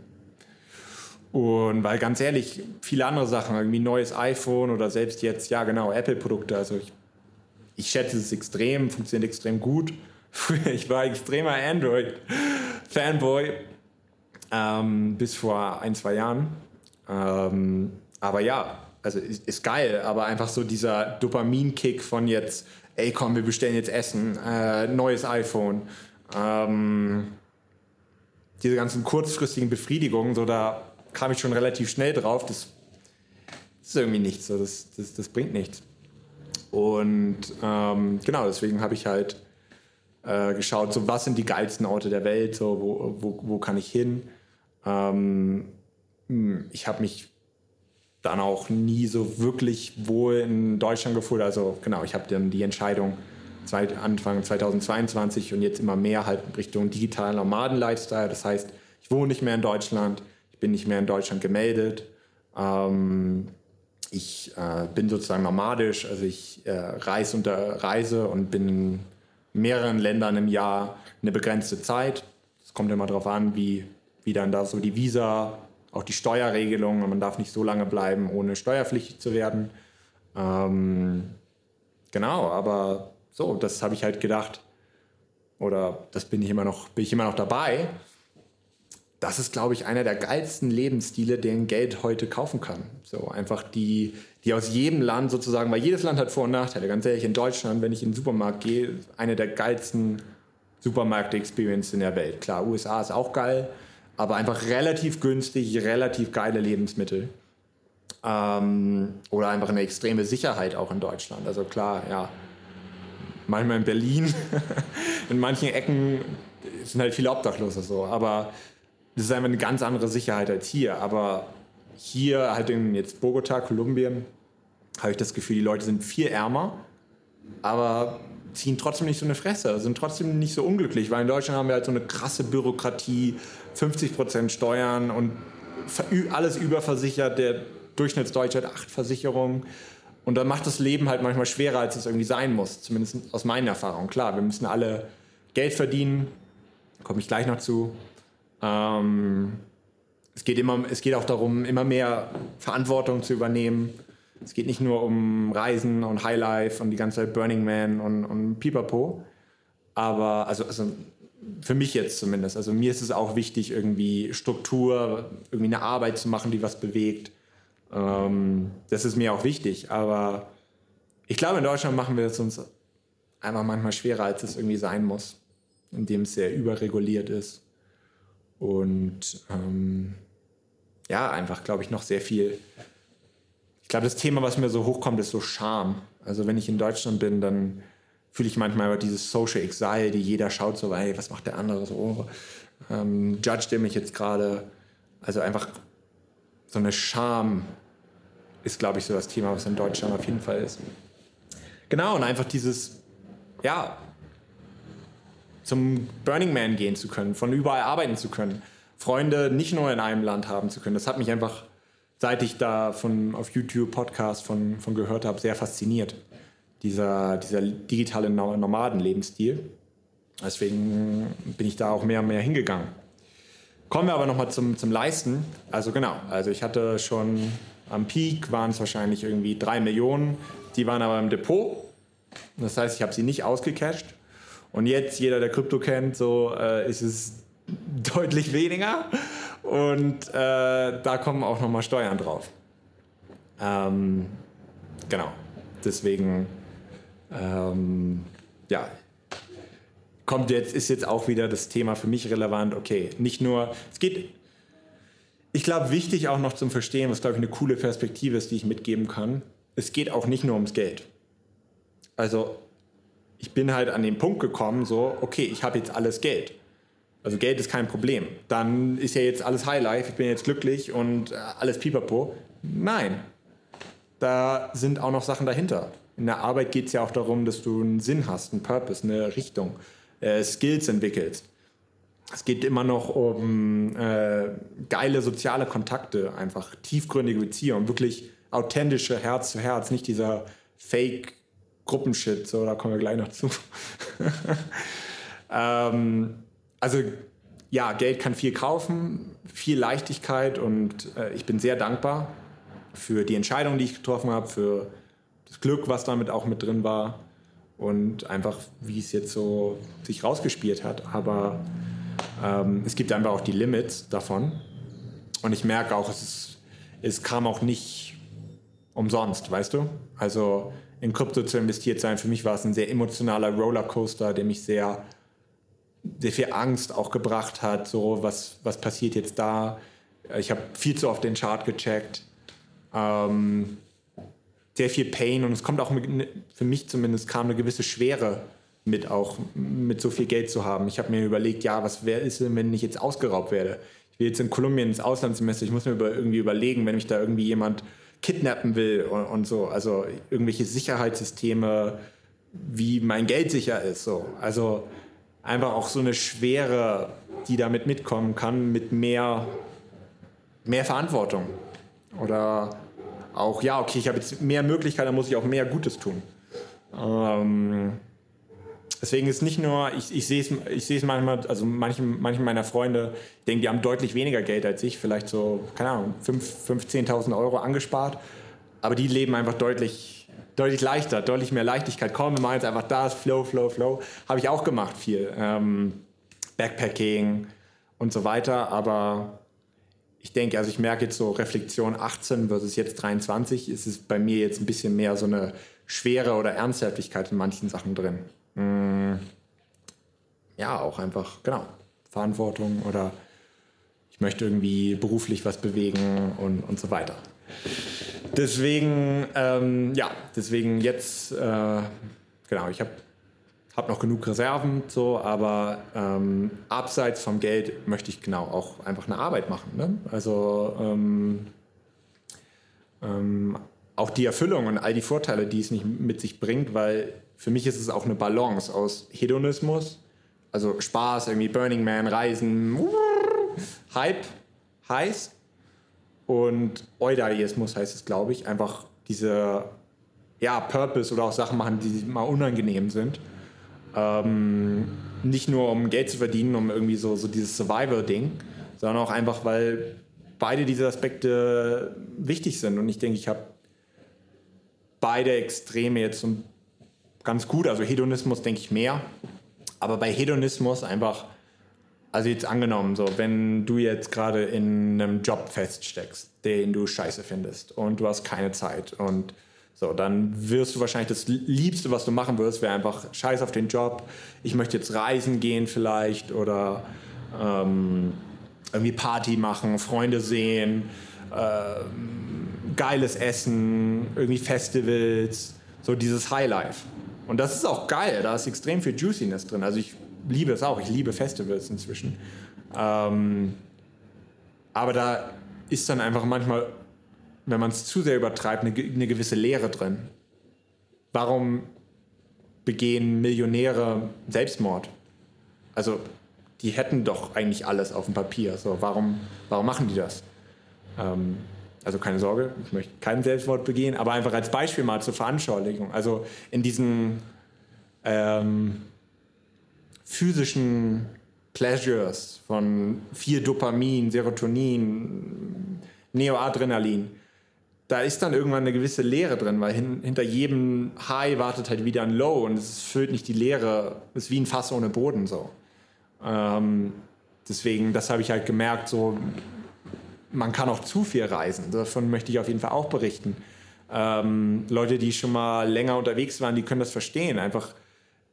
[SPEAKER 1] Und weil ganz ehrlich, viele andere Sachen, irgendwie neues iPhone oder selbst jetzt, ja genau, Apple-Produkte, also ich, ich schätze es extrem, funktioniert extrem gut. ich war extremer Android-Fanboy ähm, bis vor ein, zwei Jahren. Ähm, aber ja, also ist, ist, geil, aber einfach so dieser Dopamin-Kick von jetzt, ey komm, wir bestellen jetzt Essen, äh, neues iPhone, ähm, diese ganzen kurzfristigen Befriedigungen, so da kam ich schon relativ schnell drauf, das, das ist irgendwie nichts, so, das, das, das bringt nichts. Und ähm, genau, deswegen habe ich halt äh, geschaut, so was sind die geilsten Orte der Welt, so wo, wo, wo kann ich hin. Ähm, hm, ich habe mich dann auch nie so wirklich wohl in Deutschland gefühlt. Also genau, ich habe dann die Entscheidung Anfang 2022 und jetzt immer mehr halt Richtung digitalen Nomaden-Lifestyle. Das heißt, ich wohne nicht mehr in Deutschland, ich bin nicht mehr in Deutschland gemeldet. Ähm, ich äh, bin sozusagen nomadisch, also ich äh, reise und reise und bin in mehreren Ländern im Jahr eine begrenzte Zeit. Es kommt immer darauf an, wie, wie dann da so die Visa, auch die Steuerregelungen, man darf nicht so lange bleiben, ohne steuerpflichtig zu werden. Ähm, genau, aber so, das habe ich halt gedacht, oder das bin ich immer noch, bin ich immer noch dabei. Das ist, glaube ich, einer der geilsten Lebensstile, den Geld heute kaufen kann. So einfach die, die aus jedem Land sozusagen, weil jedes Land hat Vor- und Nachteile. Ganz ehrlich, in Deutschland, wenn ich in den Supermarkt gehe, eine der geilsten Supermarkt-Experience in der Welt. Klar, USA ist auch geil, aber einfach relativ günstig, relativ geile Lebensmittel. Ähm, oder einfach eine extreme Sicherheit auch in Deutschland. Also klar, ja, manchmal in Berlin, in manchen Ecken sind halt viele Obdachlose so, aber das ist einfach eine ganz andere Sicherheit als hier. Aber hier halt in jetzt Bogota, Kolumbien, habe ich das Gefühl, die Leute sind viel ärmer, aber ziehen trotzdem nicht so eine Fresse, sind trotzdem nicht so unglücklich, weil in Deutschland haben wir halt so eine krasse Bürokratie, 50% Steuern und alles überversichert. Der Durchschnittsdeutsche hat acht Versicherungen. Und dann macht das Leben halt manchmal schwerer, als es irgendwie sein muss. Zumindest aus meinen Erfahrungen. Klar, wir müssen alle Geld verdienen. Komme ich gleich noch zu. Ähm, es, geht immer, es geht auch darum, immer mehr Verantwortung zu übernehmen es geht nicht nur um Reisen und Highlife und die ganze Zeit Burning Man und, und Pipapo. Aber, also, also für mich jetzt zumindest. Also mir ist es auch wichtig, irgendwie Struktur, irgendwie eine Arbeit zu machen, die was bewegt. Ähm, das ist mir auch wichtig. Aber ich glaube, in Deutschland machen wir es uns einfach manchmal schwerer, als es irgendwie sein muss, indem es sehr überreguliert ist. Und ähm, ja, einfach, glaube ich, noch sehr viel ich glaube, das Thema, was mir so hochkommt, ist so Scham. Also wenn ich in Deutschland bin, dann fühle ich manchmal dieses Social Anxiety. Jeder schaut so, ey, was macht der andere so? Oh, ähm, judgt er mich jetzt gerade? Also einfach so eine Scham ist, glaube ich, so das Thema, was in Deutschland auf jeden Fall ist. Genau, und einfach dieses, ja, zum Burning Man gehen zu können, von überall arbeiten zu können, Freunde nicht nur in einem Land haben zu können. Das hat mich einfach seit ich da von, auf YouTube Podcast von, von gehört habe, sehr fasziniert. Dieser, dieser digitale Nomadenlebensstil. Deswegen bin ich da auch mehr und mehr hingegangen. Kommen wir aber nochmal zum, zum Leisten. Also genau, also ich hatte schon am Peak waren es wahrscheinlich irgendwie drei Millionen. Die waren aber im Depot. Das heißt, ich habe sie nicht ausgecasht. Und jetzt, jeder, der Krypto kennt, so äh, ist es deutlich weniger. Und äh, da kommen auch nochmal Steuern drauf. Ähm, genau. Deswegen, ähm, ja, kommt jetzt, ist jetzt auch wieder das Thema für mich relevant. Okay, nicht nur, es geht, ich glaube, wichtig auch noch zum Verstehen, was, glaube ich, eine coole Perspektive ist, die ich mitgeben kann. Es geht auch nicht nur ums Geld. Also, ich bin halt an den Punkt gekommen, so, okay, ich habe jetzt alles Geld also Geld ist kein Problem. Dann ist ja jetzt alles Highlife, ich bin jetzt glücklich und äh, alles pipapo. Nein, da sind auch noch Sachen dahinter. In der Arbeit geht es ja auch darum, dass du einen Sinn hast, einen Purpose, eine Richtung, äh, Skills entwickelst. Es geht immer noch um äh, geile soziale Kontakte, einfach tiefgründige Beziehungen, wirklich authentische Herz zu Herz, nicht dieser Fake Gruppenshit, so da kommen wir gleich noch zu. ähm, also ja, Geld kann viel kaufen, viel Leichtigkeit und äh, ich bin sehr dankbar für die Entscheidung, die ich getroffen habe, für das Glück, was damit auch mit drin war und einfach, wie es jetzt so sich rausgespielt hat. Aber Ähm, es gibt einfach auch die Limits davon. Und ich merke auch, es, ist, es kam auch nicht umsonst, weißt du? Also in Krypto zu investiert sein, für mich war es ein sehr emotionaler Rollercoaster, der mich sehr, sehr viel Angst auch gebracht hat. So, was, was passiert jetzt da? Ich habe viel zu oft den Chart gecheckt. Ähm, sehr viel Pain und es kommt auch mit, für mich zumindest kam eine gewisse Schwere mit auch mit so viel Geld zu haben. Ich habe mir überlegt, ja, was wäre ist denn, wenn ich jetzt ausgeraubt werde? Ich will jetzt in Kolumbien ins Auslandssemester, ich muss mir über, irgendwie überlegen, wenn mich da irgendwie jemand kidnappen will und, und, so, also irgendwelche Sicherheitssysteme, wie mein Geld sicher ist, so. Also einfach auch so eine Schwere, die damit mitkommen kann, mit mehr, mehr Verantwortung. Oder auch, ja, okay, ich habe jetzt mehr Möglichkeiten, dann muss ich auch mehr Gutes tun. Ähm, deswegen ist nicht nur, ich, ich sehe es ich sehe es manchmal, also manche, manche meiner Freunde denken, die haben deutlich weniger Geld als ich, vielleicht so, keine Ahnung, 5.000, 10.000 Euro angespart, aber die leben einfach deutlich, deutlich leichter, deutlich mehr Leichtigkeit. Komm, wir machen jetzt einfach das, Flow, Flow, Flow. Habe ich auch gemacht viel. Ähm, Backpacking und so weiter, aber ich denke, also ich merke jetzt so Reflexion 18 versus jetzt 23, ist es bei mir jetzt ein bisschen mehr so eine Schwere oder Ernsthaftigkeit in manchen Sachen drin. Mm, ja, auch einfach, genau, Verantwortung oder ich möchte irgendwie beruflich was bewegen und, und so weiter. Deswegen, ähm, ja, deswegen jetzt, äh, genau, ich habe habe noch genug Reserven, so, aber ähm, abseits vom Geld möchte ich genau auch einfach eine Arbeit machen. Ne? Also ähm, ähm, auch die Erfüllung und all die Vorteile, die es nicht mit sich bringt, weil für mich ist es auch eine Balance aus Hedonismus, also Spaß, irgendwie Burning Man, Reisen, Hype, heiß und Eudaismus heißt es, glaube ich, einfach diese ja, Purpose oder auch Sachen machen, die mal unangenehm sind ähm, nicht nur um Geld zu verdienen, um irgendwie so, so dieses Survival-Ding, sondern auch einfach, weil beide diese Aspekte wichtig sind. Und ich denke, ich habe beide Extreme jetzt so ganz gut. Also Hedonismus denke ich mehr. Aber bei Hedonismus einfach, also jetzt angenommen, so, wenn du jetzt gerade in einem Job feststeckst, den du scheiße findest und du hast keine Zeit und so, dann wirst du wahrscheinlich das Liebste, was du machen wirst, wäre einfach Scheiß auf den Job. Ich möchte jetzt reisen gehen vielleicht oder ähm, irgendwie Party machen, Freunde sehen, äh, geiles Essen, irgendwie Festivals, so dieses Highlife. Und das ist auch geil, da ist extrem viel Juiciness drin. Also ich liebe es auch, ich liebe Festivals inzwischen. Ähm, aber da ist dann einfach manchmal wenn man es zu sehr übertreibt, eine, eine gewisse Leere drin. Warum begehen Millionäre Selbstmord? Also die hätten doch eigentlich alles auf dem Papier. So, warum, warum machen die das? Ähm, also keine Sorge, ich möchte keinen Selbstmord begehen, aber einfach als Beispiel mal zur Veranschaulichung. Also in diesen ähm, physischen Pleasures von viel Dopamin, Serotonin, Neoadrenalin, da ist dann irgendwann eine gewisse Leere drin, weil hin, hinter jedem High wartet halt wieder ein Low und es füllt nicht die Leere, es ist wie ein Fass ohne Boden so. Ähm, deswegen, das habe ich halt gemerkt, so man kann auch zu viel reisen. Davon möchte ich auf jeden Fall auch berichten. Ähm, Leute, die schon mal länger unterwegs waren, die können das verstehen. Einfach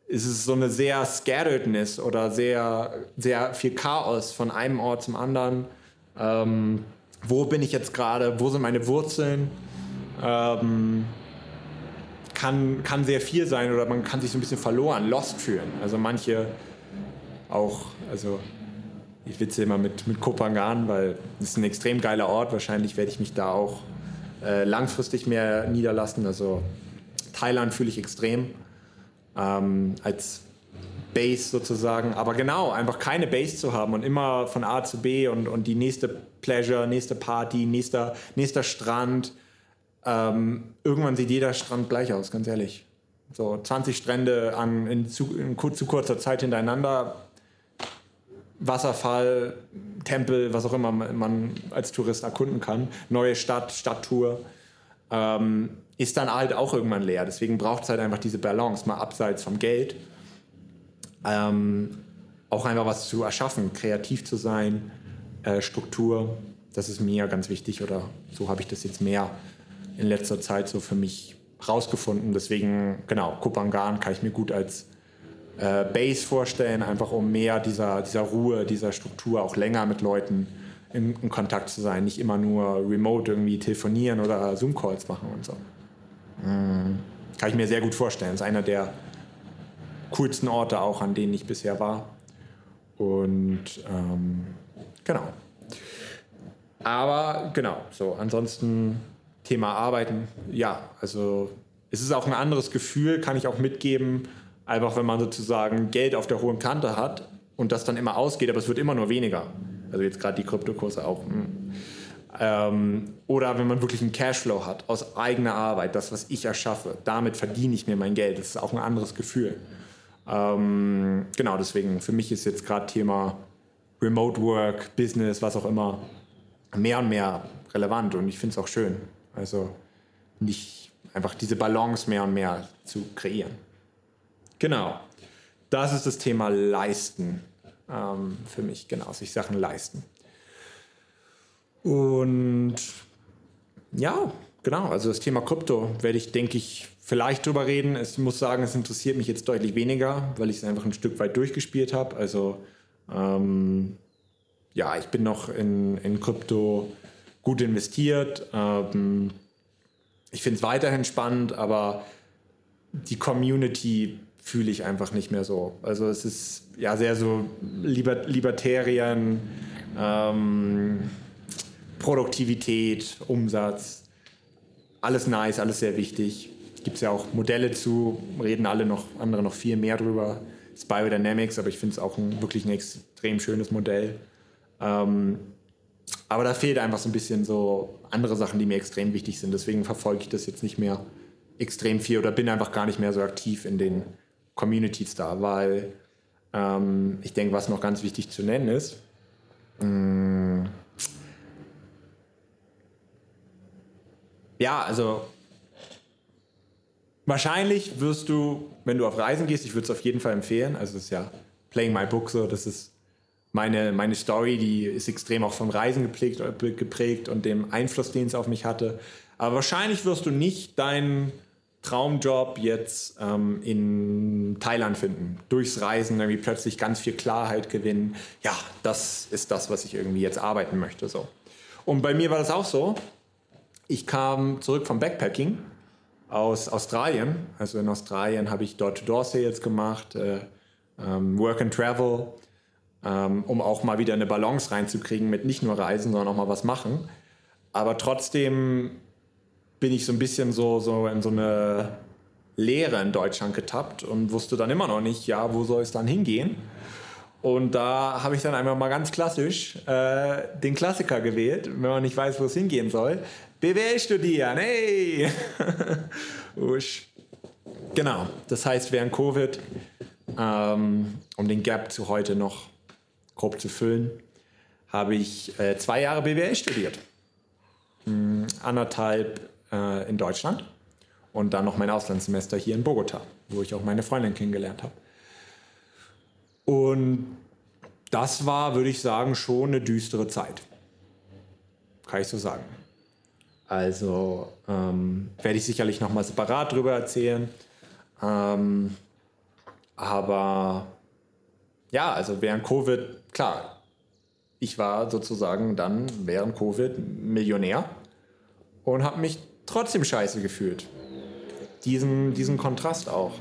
[SPEAKER 1] ist es so eine sehr Scatteredness oder sehr, sehr viel Chaos von einem Ort zum anderen. Ähm, wo bin ich jetzt gerade, wo sind meine Wurzeln. Ähm, kann, kann sehr viel sein oder man kann sich so ein bisschen verloren, lost fühlen. Also manche auch, also ich witze immer mit, mit Kopangan, weil es ist ein extrem geiler Ort. Wahrscheinlich werde ich mich da auch äh, langfristig mehr niederlassen. Also Thailand fühle ich extrem ähm, als Base sozusagen. Aber genau, einfach keine Base zu haben und immer von A zu B und, und die nächste Pleasure, nächste Party, nächster, nächster Strand. Ähm, irgendwann sieht jeder Strand gleich aus, ganz ehrlich. So 20 Strände an, in, zu, in zu kurzer Zeit hintereinander. Wasserfall, Tempel, was auch immer man als Tourist erkunden kann. Neue Stadt, Stadttour. Ähm, ist dann halt auch irgendwann leer. Deswegen braucht es halt einfach diese Balance, mal abseits vom Geld ähm, auch einfach was zu erschaffen, kreativ zu sein, äh, Struktur. Das ist mir ganz wichtig oder so habe ich das jetzt mehr in letzter Zeit so für mich rausgefunden. Deswegen, genau, Kupangan kann ich mir gut als äh, Base vorstellen, einfach um mehr dieser, dieser Ruhe, dieser Struktur auch länger mit Leuten in, in Kontakt zu sein, nicht immer nur remote irgendwie telefonieren oder Zoom-Calls machen und so. Mhm. Kann ich mir sehr gut vorstellen. Das ist einer der coolsten Orte auch, an denen ich bisher war. Und ähm, genau. Aber genau, so ansonsten Thema Arbeiten, ja, also es ist auch ein anderes Gefühl, kann ich auch mitgeben, einfach wenn man sozusagen Geld auf der hohen Kante hat und das dann immer ausgeht, aber es wird immer nur weniger. Also jetzt gerade die Kryptokurse auch. Hm. Ähm, oder wenn man wirklich einen Cashflow hat aus eigener Arbeit, das, was ich erschaffe, damit verdiene ich mir mein Geld. Das ist auch ein anderes Gefühl. Ähm, genau, deswegen für mich ist jetzt gerade Thema Remote Work, Business, was auch immer, mehr und mehr relevant und ich finde es auch schön. Also nicht einfach diese Balance mehr und mehr zu kreieren. Genau, das ist das Thema Leisten ähm, für mich, genau, sich Sachen leisten. Und ja, genau, also das Thema Krypto werde ich, denke ich, vielleicht drüber reden. Ich muss sagen, es interessiert mich jetzt deutlich weniger, weil ich es einfach ein Stück weit durchgespielt habe. Also ähm, ja, ich bin noch in, in Krypto gut investiert. Ähm, ich finde es weiterhin spannend, aber die Community fühle ich einfach nicht mehr so. Also es ist ja sehr so Liber Libertarien, ähm, Produktivität, Umsatz, alles nice, alles sehr wichtig. Gibt es ja auch Modelle zu, reden alle noch, andere noch viel mehr drüber. Das Biodynamics, aber ich finde es auch ein, wirklich ein extrem schönes Modell. Ähm, aber da fehlt einfach so ein bisschen so andere Sachen, die mir extrem wichtig sind. Deswegen verfolge ich das jetzt nicht mehr extrem viel oder bin einfach gar nicht mehr so aktiv in den Communities da, weil ähm, ich denke, was noch ganz wichtig zu nennen ist, mh, mm, ja, also wahrscheinlich wirst du, wenn du auf Reisen gehst, ich würde es auf jeden Fall empfehlen, also es ist ja Playing My Book so, das ist meine, meine Story, die ist extrem auch vom Reisen geprägt, geprägt und dem Einfluss, den es auf mich hatte. Aber wahrscheinlich wirst du nicht deinen Traumjob jetzt ähm, in Thailand finden. Durchs Reisen irgendwie plötzlich ganz viel Klarheit gewinnen. Ja, das ist das, was ich irgendwie jetzt arbeiten möchte. So. Und bei mir war das auch so. Ich kam zurück vom Backpacking aus Australien. Also in Australien habe ich Door-to-Door-Sales gemacht, äh, ähm, Work and Travel, ähm, um auch mal wieder eine Balance reinzukriegen mit nicht nur Reisen, sondern auch mal was machen. Aber trotzdem bin ich so ein bisschen so, so in so eine Leere in Deutschland getappt und wusste dann immer noch nicht, ja, wo soll es dann hingehen? Und da habe ich dann einfach mal ganz klassisch äh, den Klassiker gewählt, wenn man nicht weiß, wo es hingehen soll. BWL studieren, hey! Usch. Genau, das heißt, während Covid, ähm, um den Gap zu heute noch grob zu füllen, habe ich äh, zwei Jahre BWL studiert. Hm, anderthalb äh, in Deutschland und dann noch mein Auslandssemester hier in Bogota, wo ich auch meine Freundin kennengelernt habe. Und das war, würde ich sagen, schon eine düstere Zeit. Kann ich so sagen. Also ähm, werde ich sicherlich noch mal separat drüber erzählen. Ähm, aber ja, also während Covid, klar, ich war sozusagen dann während Covid Millionär und habe mich trotzdem scheiße gefühlt. Diesen, diesen Kontrast auch.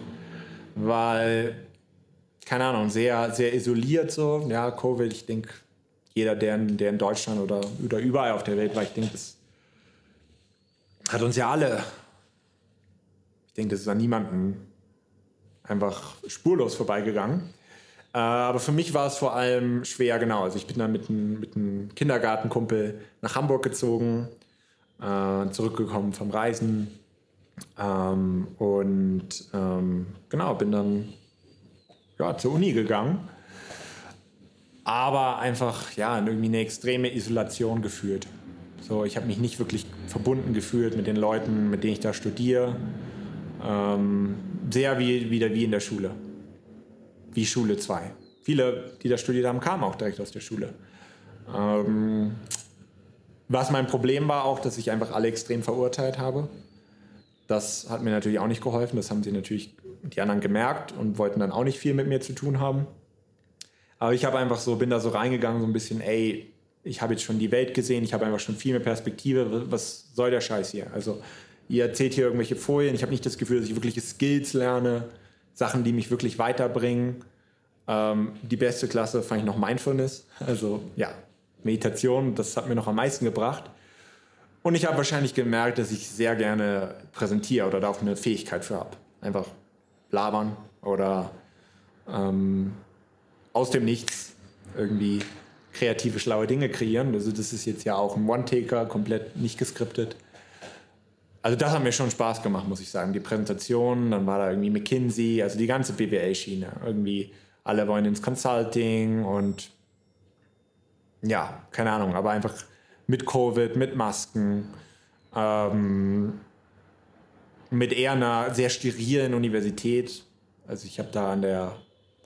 [SPEAKER 1] Weil, keine Ahnung, sehr, sehr isoliert so. Ja, Covid, ich denke, jeder, der in, der in Deutschland oder, oder überall auf der Welt war, ich denke, das hat uns ja alle, ich denke, das ist an niemanden einfach spurlos vorbeigegangen. Äh, aber für mich war es vor allem schwer, genau. Also ich bin dann mit einem, mit einem Kindergartenkumpel nach Hamburg gezogen äh, zurückgekommen vom Reisen. Ähm, und ähm, genau, bin dann ja, zur Uni gegangen. Aber einfach ja, in irgendwie eine extreme Isolation gefühlt. So, ich habe mich nicht wirklich verbunden gefühlt mit den Leuten, mit denen ich da studiere. Ähm, sehr wie, wieder wie in der Schule. Wie Schule 2. viele, die da studiert haben, kamen auch direkt aus der Schule. Ähm, was mein Problem war auch, dass ich einfach alle extrem verurteilt habe. Das hat mir natürlich auch nicht geholfen. Das haben sie natürlich die anderen gemerkt und wollten dann auch nicht viel mit mir zu tun haben. Aber ich habe einfach so, bin da so reingegangen, so ein bisschen, ey, ich habe jetzt schon die Welt gesehen, ich habe einfach schon viel mehr Perspektive. Was soll der Scheiß hier? Also, ihr erzählt hier irgendwelche Folien. Ich habe nicht das Gefühl, dass ich wirkliche Skills lerne, Sachen, die mich wirklich weiterbringen. Ähm, die beste Klasse fand ich noch Mindfulness. Also, ja, Meditation, das hat mir noch am meisten gebracht. Und ich habe wahrscheinlich gemerkt, dass ich sehr gerne präsentiere oder da auch eine Fähigkeit für habe. Einfach labern oder ähm, aus dem Nichts irgendwie kreative, schlaue Dinge kreieren. Also das ist jetzt ja auch ein One-Taker, komplett nicht geskriptet. Also das hat mir schon Spaß gemacht, muss ich sagen. Die Präsentation, dann war da irgendwie McKinsey, also die ganze BWL-Schiene. Irgendwie alle wollen ins Consulting und ja, keine Ahnung, aber einfach mit Covid, mit Masken, ähm, mit eher einer sehr sterilen Universität. Also ich habe da an der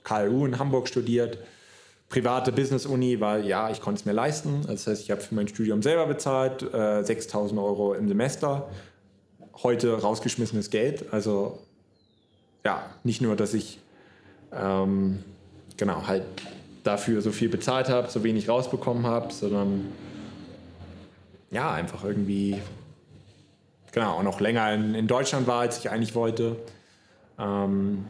[SPEAKER 1] KLU in Hamburg studiert, private Business-Uni, weil ja, ich konnte es mir leisten. Das heißt, ich habe für mein Studium selber bezahlt, äh, 6.000 Euro im Semester. Heute rausgeschmissenes Geld. Also ja, nicht nur, dass ich ähm, genau halt dafür so viel bezahlt habe, so wenig rausbekommen habe, sondern ja, einfach irgendwie, genau, noch länger in, in Deutschland war, als ich eigentlich wollte. Ähm,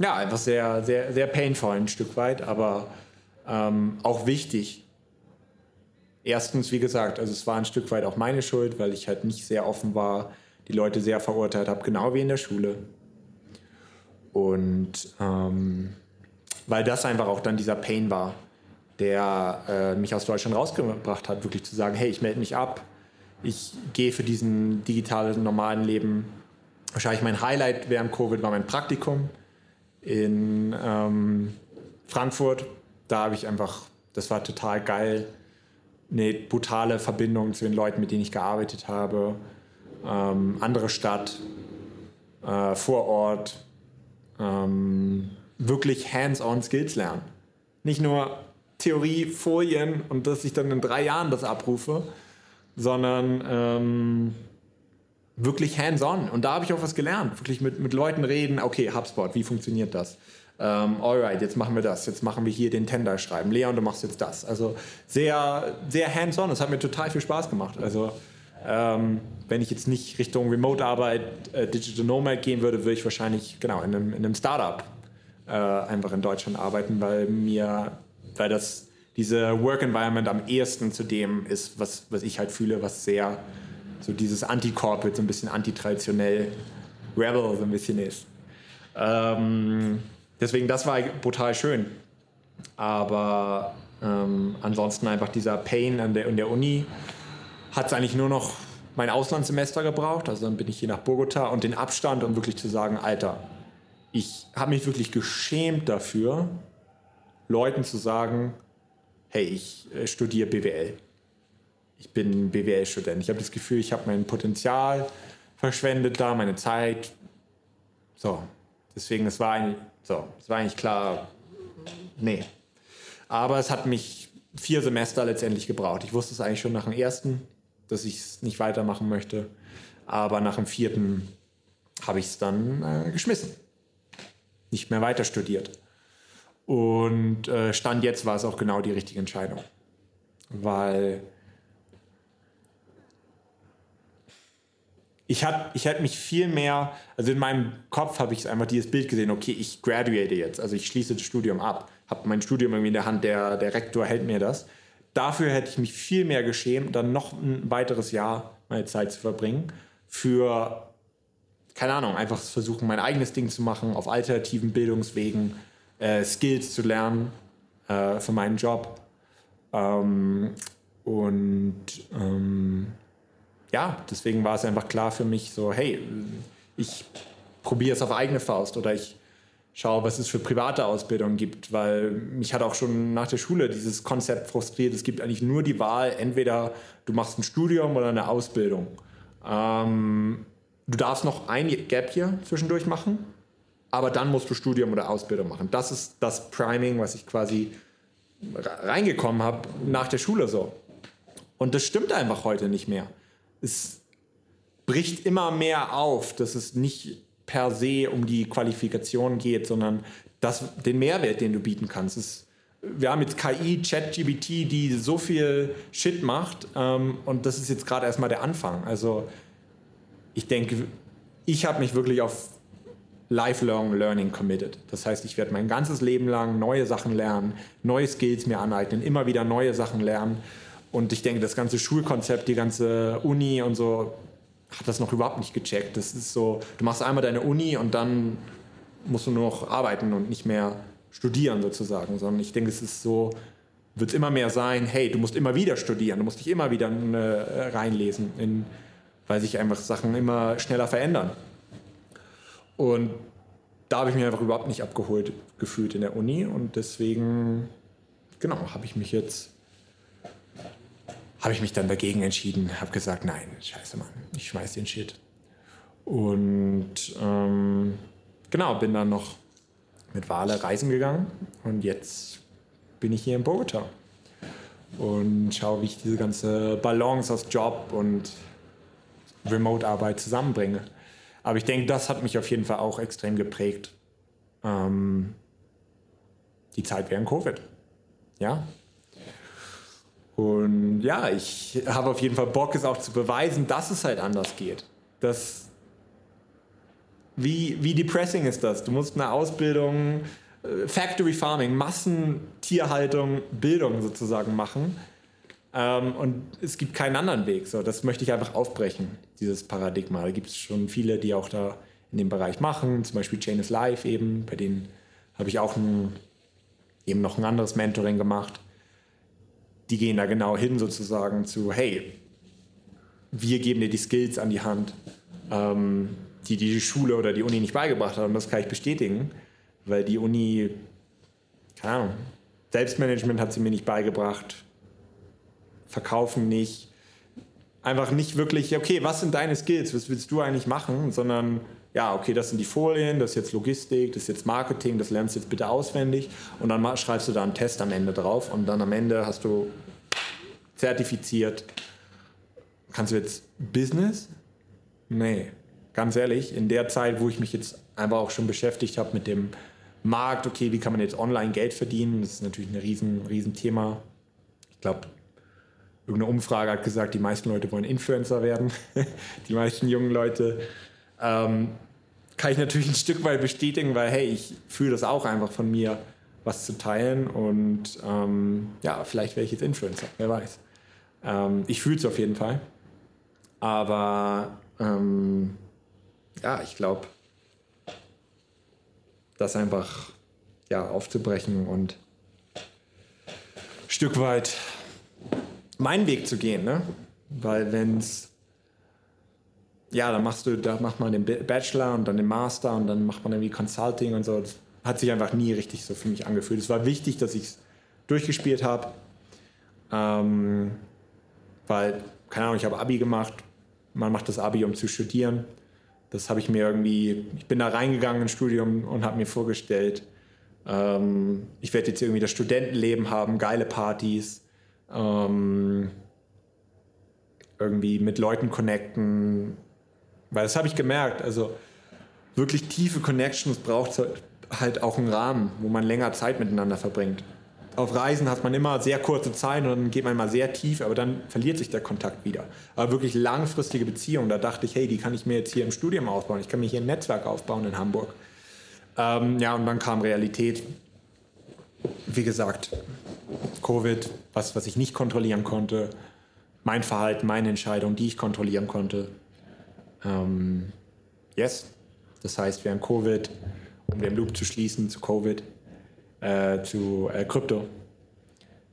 [SPEAKER 1] ja, einfach sehr, sehr, sehr painful ein Stück weit, aber ähm, auch wichtig. Erstens, wie gesagt, also es war ein Stück weit auch meine Schuld, weil ich halt nicht sehr offen war, die Leute sehr verurteilt habe, genau wie in der Schule. Und ähm, weil das einfach auch dann dieser Pain war, der äh, mich aus Deutschland rausgebracht hat, wirklich zu sagen, hey, ich melde mich ab, ich gehe für diesen digitalen, normalen Leben. Wahrscheinlich mein Highlight während Covid war mein Praktikum in ähm, Frankfurt. Da habe ich einfach, das war total geil, eine brutale Verbindung zu den Leuten, mit denen ich gearbeitet habe. Ähm, andere Stadt, äh, vor Ort. Ähm, wirklich hands-on Skills lernen. Nicht nur Theorie, Folien und dass ich dann in drei Jahren das abrufe, sondern ähm, wirklich hands-on. Und da habe ich auch was gelernt. Wirklich mit, mit Leuten reden, okay, HubSpot, wie funktioniert das? Ähm, alright, jetzt machen wir das, jetzt machen wir hier den Tender schreiben. Leon, du machst jetzt das. Also sehr, sehr hands-on. Das hat mir total viel Spaß gemacht. Also ähm, wenn ich jetzt nicht Richtung Remote-Arbeit, äh, Digital Nomad gehen würde, würde ich wahrscheinlich genau in einem, in einem Startup äh, einfach in Deutschland arbeiten, weil mir, weil das diese Work Environment am ehesten zu dem ist, was, was ich halt fühle, was sehr so dieses Anti-Corporate, so ein bisschen antitraditionell Rebel so ein bisschen ist. Ähm, deswegen, das war brutal schön. Aber ähm, ansonsten einfach dieser Pain an der, in der Uni hat es eigentlich nur noch mein Auslandssemester gebraucht. Also dann bin ich hier nach Bogota und den Abstand, um wirklich zu sagen, Alter, ich habe mich wirklich geschämt dafür, Leuten zu sagen, hey, ich äh, studiere BWL. Ich bin BWL-Student. Ich habe das Gefühl, ich habe mein Potenzial verschwendet da, meine Zeit. So, deswegen, es war eigentlich, so, es war eigentlich klar, nee. Aber es hat mich vier Semester letztendlich gebraucht. Ich wusste es eigentlich schon nach dem ersten, dass ich es nicht weitermachen möchte. Aber nach dem vierten habe ich es dann äh, geschmissen nicht mehr weiter studiert. Und äh, Stand jetzt war es auch genau die richtige Entscheidung. Weil ich hatte ich mich viel mehr, also in meinem Kopf habe ich einfach dieses Bild gesehen, okay, ich graduate jetzt, also ich schließe das Studium ab, habe mein Studium irgendwie in der Hand, der, der Rektor hält mir das. Dafür hätte ich mich viel mehr geschämt, dann noch ein weiteres Jahr meine Zeit zu verbringen für keine Ahnung, einfach versuchen, mein eigenes Ding zu machen, auf alternativen Bildungswegen, äh, Skills zu lernen äh, für meinen Job. Ähm, und ähm, ja, deswegen war es einfach klar für mich so, hey, ich probiere es auf eigene Faust oder ich schaue, was es für private Ausbildungen gibt, weil mich hat auch schon nach der Schule dieses Konzept frustriert. Es gibt eigentlich nur die Wahl, entweder du machst ein Studium oder eine Ausbildung. Ähm, Du darfst noch ein Gap hier zwischendurch machen, aber dann musst du Studium oder Ausbildung machen. Das ist das Priming, was ich quasi reingekommen habe nach der Schule so. Und das stimmt einfach heute nicht mehr. Es bricht immer mehr auf, dass es nicht per se um die Qualifikation geht, sondern das, den Mehrwert, den du bieten kannst. Es, wir haben jetzt KI, ChatGBT, die so viel Shit macht ähm, und das ist jetzt gerade erstmal der Anfang. Also ich denke, ich habe mich wirklich auf lifelong learning committed. Das heißt, ich werde mein ganzes Leben lang neue Sachen lernen, neue Skills mir aneignen, immer wieder neue Sachen lernen. Und ich denke, das ganze Schulkonzept, die ganze Uni und so, hat das noch überhaupt nicht gecheckt. Das ist so, du machst einmal deine Uni und dann musst du nur noch arbeiten und nicht mehr studieren sozusagen, sondern ich denke, es ist so, wird immer mehr sein, hey, du musst immer wieder studieren, du musst dich immer wieder äh, reinlesen, in, weil sich einfach Sachen immer schneller verändern. Und da habe ich mich einfach überhaupt nicht abgeholt gefühlt in der Uni und deswegen, genau, habe ich mich jetzt, habe ich mich dann dagegen entschieden, habe gesagt, nein, scheiße Mann, ich schmeiß den Shit. Und ähm, genau, bin dann noch mit Wale reisen gegangen und jetzt bin ich hier in Bogota und schaue, wie ich diese ganze Balance aus Job und Remote-Arbeit zusammenbringe. Aber ich denke, das hat mich auf jeden Fall auch extrem geprägt. Ähm, die Zeit während Covid. Ja. Und ja, ich habe auf jeden Fall Bock, es auch zu beweisen, dass es halt anders geht. Dass, wie, wie depressing ist das? Du musst eine Ausbildung, äh, Factory Farming, Massentierhaltung, Bildung sozusagen machen ähm, und es gibt keinen anderen Weg. So, das möchte ich einfach aufbrechen, dieses Paradigma. Da gibt es schon viele, die auch da in dem Bereich machen, zum Beispiel Chain is Life eben, bei denen habe ich auch ein, eben noch ein anderes Mentoring gemacht. Die gehen da genau hin sozusagen zu, hey, wir geben dir die Skills an die Hand, ähm, die die Schule oder die Uni nicht beigebracht hat. Und das kann ich bestätigen, weil die Uni, keine Ahnung, Selbstmanagement hat sie mir nicht beigebracht, Verkaufen nicht. Einfach nicht wirklich, okay, was sind deine Skills, was willst du eigentlich machen, sondern ja, okay, das sind die Folien, das ist jetzt Logistik, das ist jetzt Marketing, das lernst du jetzt bitte auswendig und dann schreibst du da einen Test am Ende drauf und dann am Ende hast du zertifiziert. Kannst du jetzt Business? Nee, ganz ehrlich, in der Zeit, wo ich mich jetzt einfach auch schon beschäftigt habe mit dem Markt, okay, wie kann man jetzt online Geld verdienen, das ist natürlich ein riesen, riesen. Ich glaube, irgendeine Umfrage hat gesagt, die meisten Leute wollen Influencer werden, die meisten jungen Leute. Ähm, kann ich natürlich ein Stück weit bestätigen, weil hey, ich fühle das auch einfach von mir, was zu teilen und ähm, ja, vielleicht wäre ich jetzt Influencer, wer weiß. Ähm, ich fühle es auf jeden Fall, aber ähm, ja, ich glaube, das einfach ja, aufzubrechen und ein Stück weit meinen Weg zu gehen, ne? Weil wenn es ja, dann machst du, da macht man den Bachelor und dann den Master und dann macht man irgendwie Consulting und so. Das hat sich einfach nie richtig so für mich angefühlt. Es war wichtig, dass ich es durchgespielt habe, ähm, weil, keine Ahnung, ich habe Abi gemacht. Man macht das Abi, um zu studieren. Das habe ich mir irgendwie, ich bin da reingegangen ins Studium und habe mir vorgestellt, ähm, ich werde jetzt irgendwie das Studentenleben haben, geile Partys, ähm, irgendwie mit Leuten connecten, weil das habe ich gemerkt, also wirklich tiefe Connections braucht halt auch einen Rahmen, wo man länger Zeit miteinander verbringt. Auf Reisen hat man immer sehr kurze Zeit und dann geht man mal sehr tief, aber dann verliert sich der Kontakt wieder. Aber wirklich langfristige Beziehungen, da dachte ich, hey, die kann ich mir jetzt hier im Studium aufbauen. Ich kann mir hier ein Netzwerk aufbauen in Hamburg. Ähm, ja, und dann kam Realität. Wie gesagt, Covid, was, was ich nicht kontrollieren konnte, mein Verhalten, meine Entscheidung, die ich kontrollieren konnte. Ähm, yes, das heißt, während Covid, um den Loop zu schließen zu Covid, äh, zu äh, Krypto,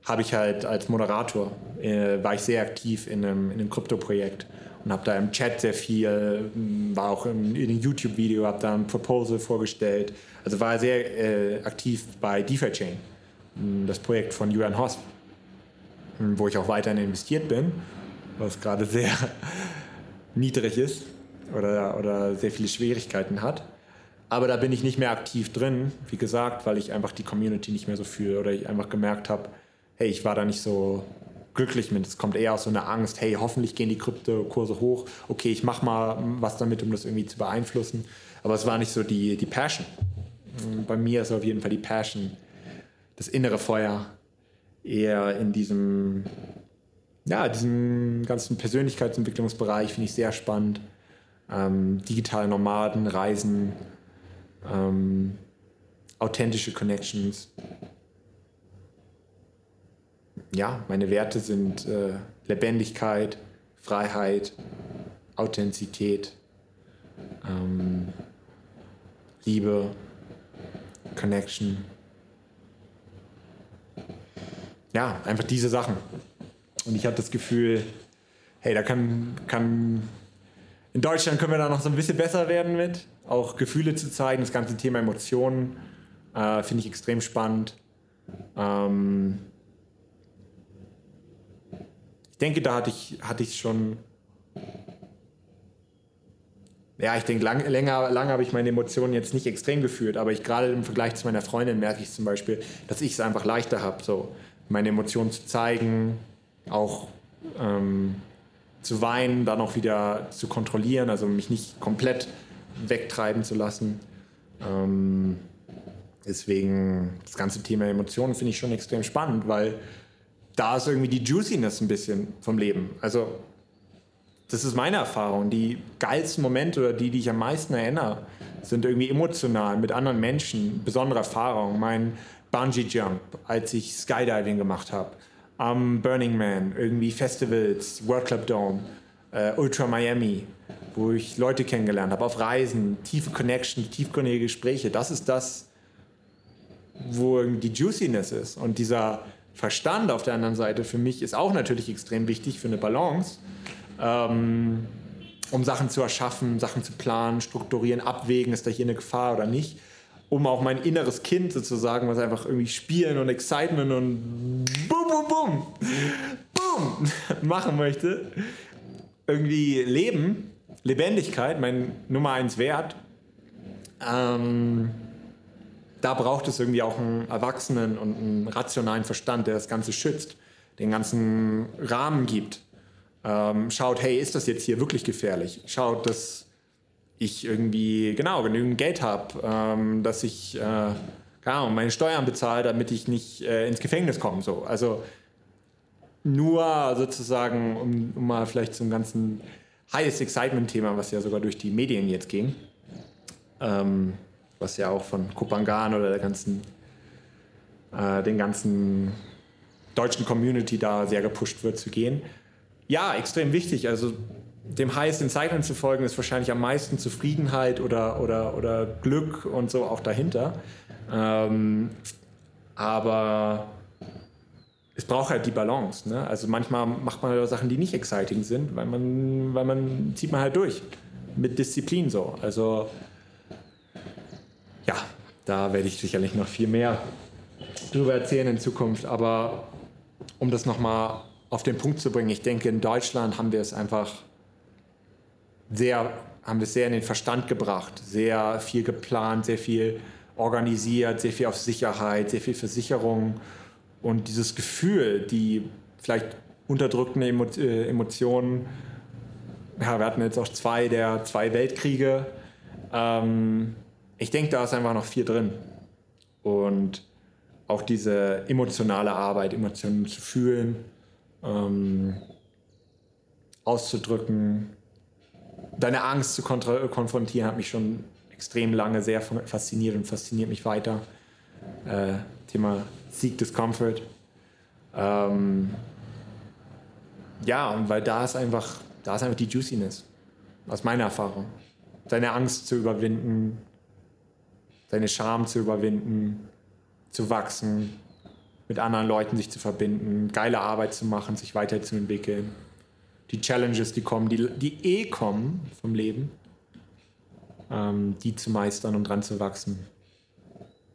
[SPEAKER 1] habe ich halt als Moderator, äh, war ich sehr aktiv in einem, in einem Krypto-Projekt und habe da im Chat sehr viel, war auch in, in einem YouTube-Video, habe da ein Proposal vorgestellt. Also war sehr äh, aktiv bei DeFi Chain das Projekt von Julian Hosp, wo ich auch weiterhin investiert bin, was gerade sehr niedrig ist oder, oder sehr viele Schwierigkeiten hat. Aber da bin ich nicht mehr aktiv drin, wie gesagt, weil ich einfach die Community nicht mehr so fühle oder ich einfach gemerkt habe, hey, ich war da nicht so glücklich mit. Es kommt eher aus so einer Angst, hey, hoffentlich gehen die Kryptokurse hoch. Okay, ich mache mal was damit, um das irgendwie zu beeinflussen. Aber es war nicht so die, die Passion. Bei mir ist auf jeden Fall die Passion, das innere Feuer, eher in diesem, ja, diesem ganzen Persönlichkeitsentwicklungsbereich finde ich sehr spannend. Ähm, digitale Nomaden, Reisen, ähm, authentische Connections. Ja, meine Werte sind äh, Lebendigkeit, Freiheit, Authentizität, ähm, Liebe, Connection. Ja, einfach diese Sachen. Und ich hatte das Gefühl, hey, da kann, kann in Deutschland können wir da noch so ein bisschen besser werden mit auch Gefühle zu zeigen, das ganze Thema Emotionen äh, finde ich extrem spannend. Ähm denke, da hatte ich, hatte ich schon. Ja, ich denke, lang, länger, lange habe ich meine Emotionen jetzt nicht extrem gefühlt, aber ich gerade im Vergleich zu meiner Freundin merke ich zum Beispiel, dass ich es einfach leichter habe, so meine Emotionen zu zeigen, auch ähm, zu weinen, dann auch wieder zu kontrollieren, also mich nicht komplett wegtreiben zu lassen. Ähm, deswegen das ganze Thema Emotionen finde ich schon extrem spannend, weil da ist irgendwie die Juiciness ein bisschen vom Leben. Also das ist meine Erfahrung. Die geilsten Momente oder die, die ich am meisten erinnere, sind irgendwie emotional mit anderen Menschen, besondere Erfahrungen. Mein Bungee Jump, als ich Skydiving gemacht habe, am Burning Man, irgendwie Festivals, World Club Dome, äh, Ultra Miami, wo ich Leute kennengelernt habe, auf Reisen, tiefe Connection, tiefgründige Gespräche. Das ist das, wo die Juiciness ist. Und dieser Verstand auf der anderen Seite für mich ist auch natürlich extrem wichtig für eine Balance, ähm, um Sachen zu erschaffen, Sachen zu planen, strukturieren, abwägen, ist da hier eine Gefahr oder nicht. Um auch mein inneres Kind sozusagen, was einfach irgendwie spielen und Excitement und bum, bum, bum, bum machen möchte, irgendwie leben Lebendigkeit, mein Nummer eins Wert, ähm, da braucht es irgendwie auch einen Erwachsenen und einen rationalen Verstand, der das Ganze schützt, den ganzen Rahmen gibt. Ähm, schaut, hey, ist das jetzt hier wirklich gefährlich? Schaut, dass ich irgendwie, genau, genügend Geld habe, ähm, dass ich, äh, keine meine Steuern bezahle, damit ich nicht äh, ins Gefängnis komme. So. Also nur sozusagen, um, um mal vielleicht zum ganzen Highest Excitement-Thema, was ja sogar durch die Medien jetzt ging. Ähm, was ja auch von Kopangan oder der ganzen, äh, den ganzen deutschen Community da sehr gepusht wird zu gehen. Ja, extrem wichtig. Also dem Highest Excitement zu folgen, ist wahrscheinlich am meisten Zufriedenheit oder, oder, oder Glück und so auch dahinter. Ähm, aber es braucht halt die Balance. Ne? Also manchmal macht man halt Sachen, die nicht exciting sind, weil man, weil man zieht man halt durch. Mit Disziplin so. Also da werde ich sicherlich noch viel mehr drüber erzählen in Zukunft. Aber um das nochmal auf den Punkt zu bringen, ich denke, in Deutschland haben wir es einfach sehr, haben wir es sehr in den Verstand gebracht, sehr viel geplant, sehr viel organisiert, sehr viel auf Sicherheit, sehr viel Versicherung und dieses Gefühl, die vielleicht unterdrückten äh, Emotionen, ja, wir hatten jetzt auch zwei der zwei Weltkriege. Ähm, ich denke, da ist einfach noch viel drin. Und auch diese emotionale Arbeit, Emotionen zu fühlen, ähm, auszudrücken, deine Angst zu konfrontieren, hat mich schon extrem lange sehr fasziniert und fasziniert mich weiter. Äh, Thema Seek Discomfort. Ähm, ja, und weil da ist einfach, da ist einfach die Juiciness. Aus meiner Erfahrung. Deine Angst zu überwinden, deine Scham zu überwinden, zu wachsen, mit anderen Leuten sich zu verbinden, geile Arbeit zu machen, sich weiterzuentwickeln. Die Challenges, die kommen, die, die eh kommen vom Leben, ähm, die zu meistern und dran zu wachsen.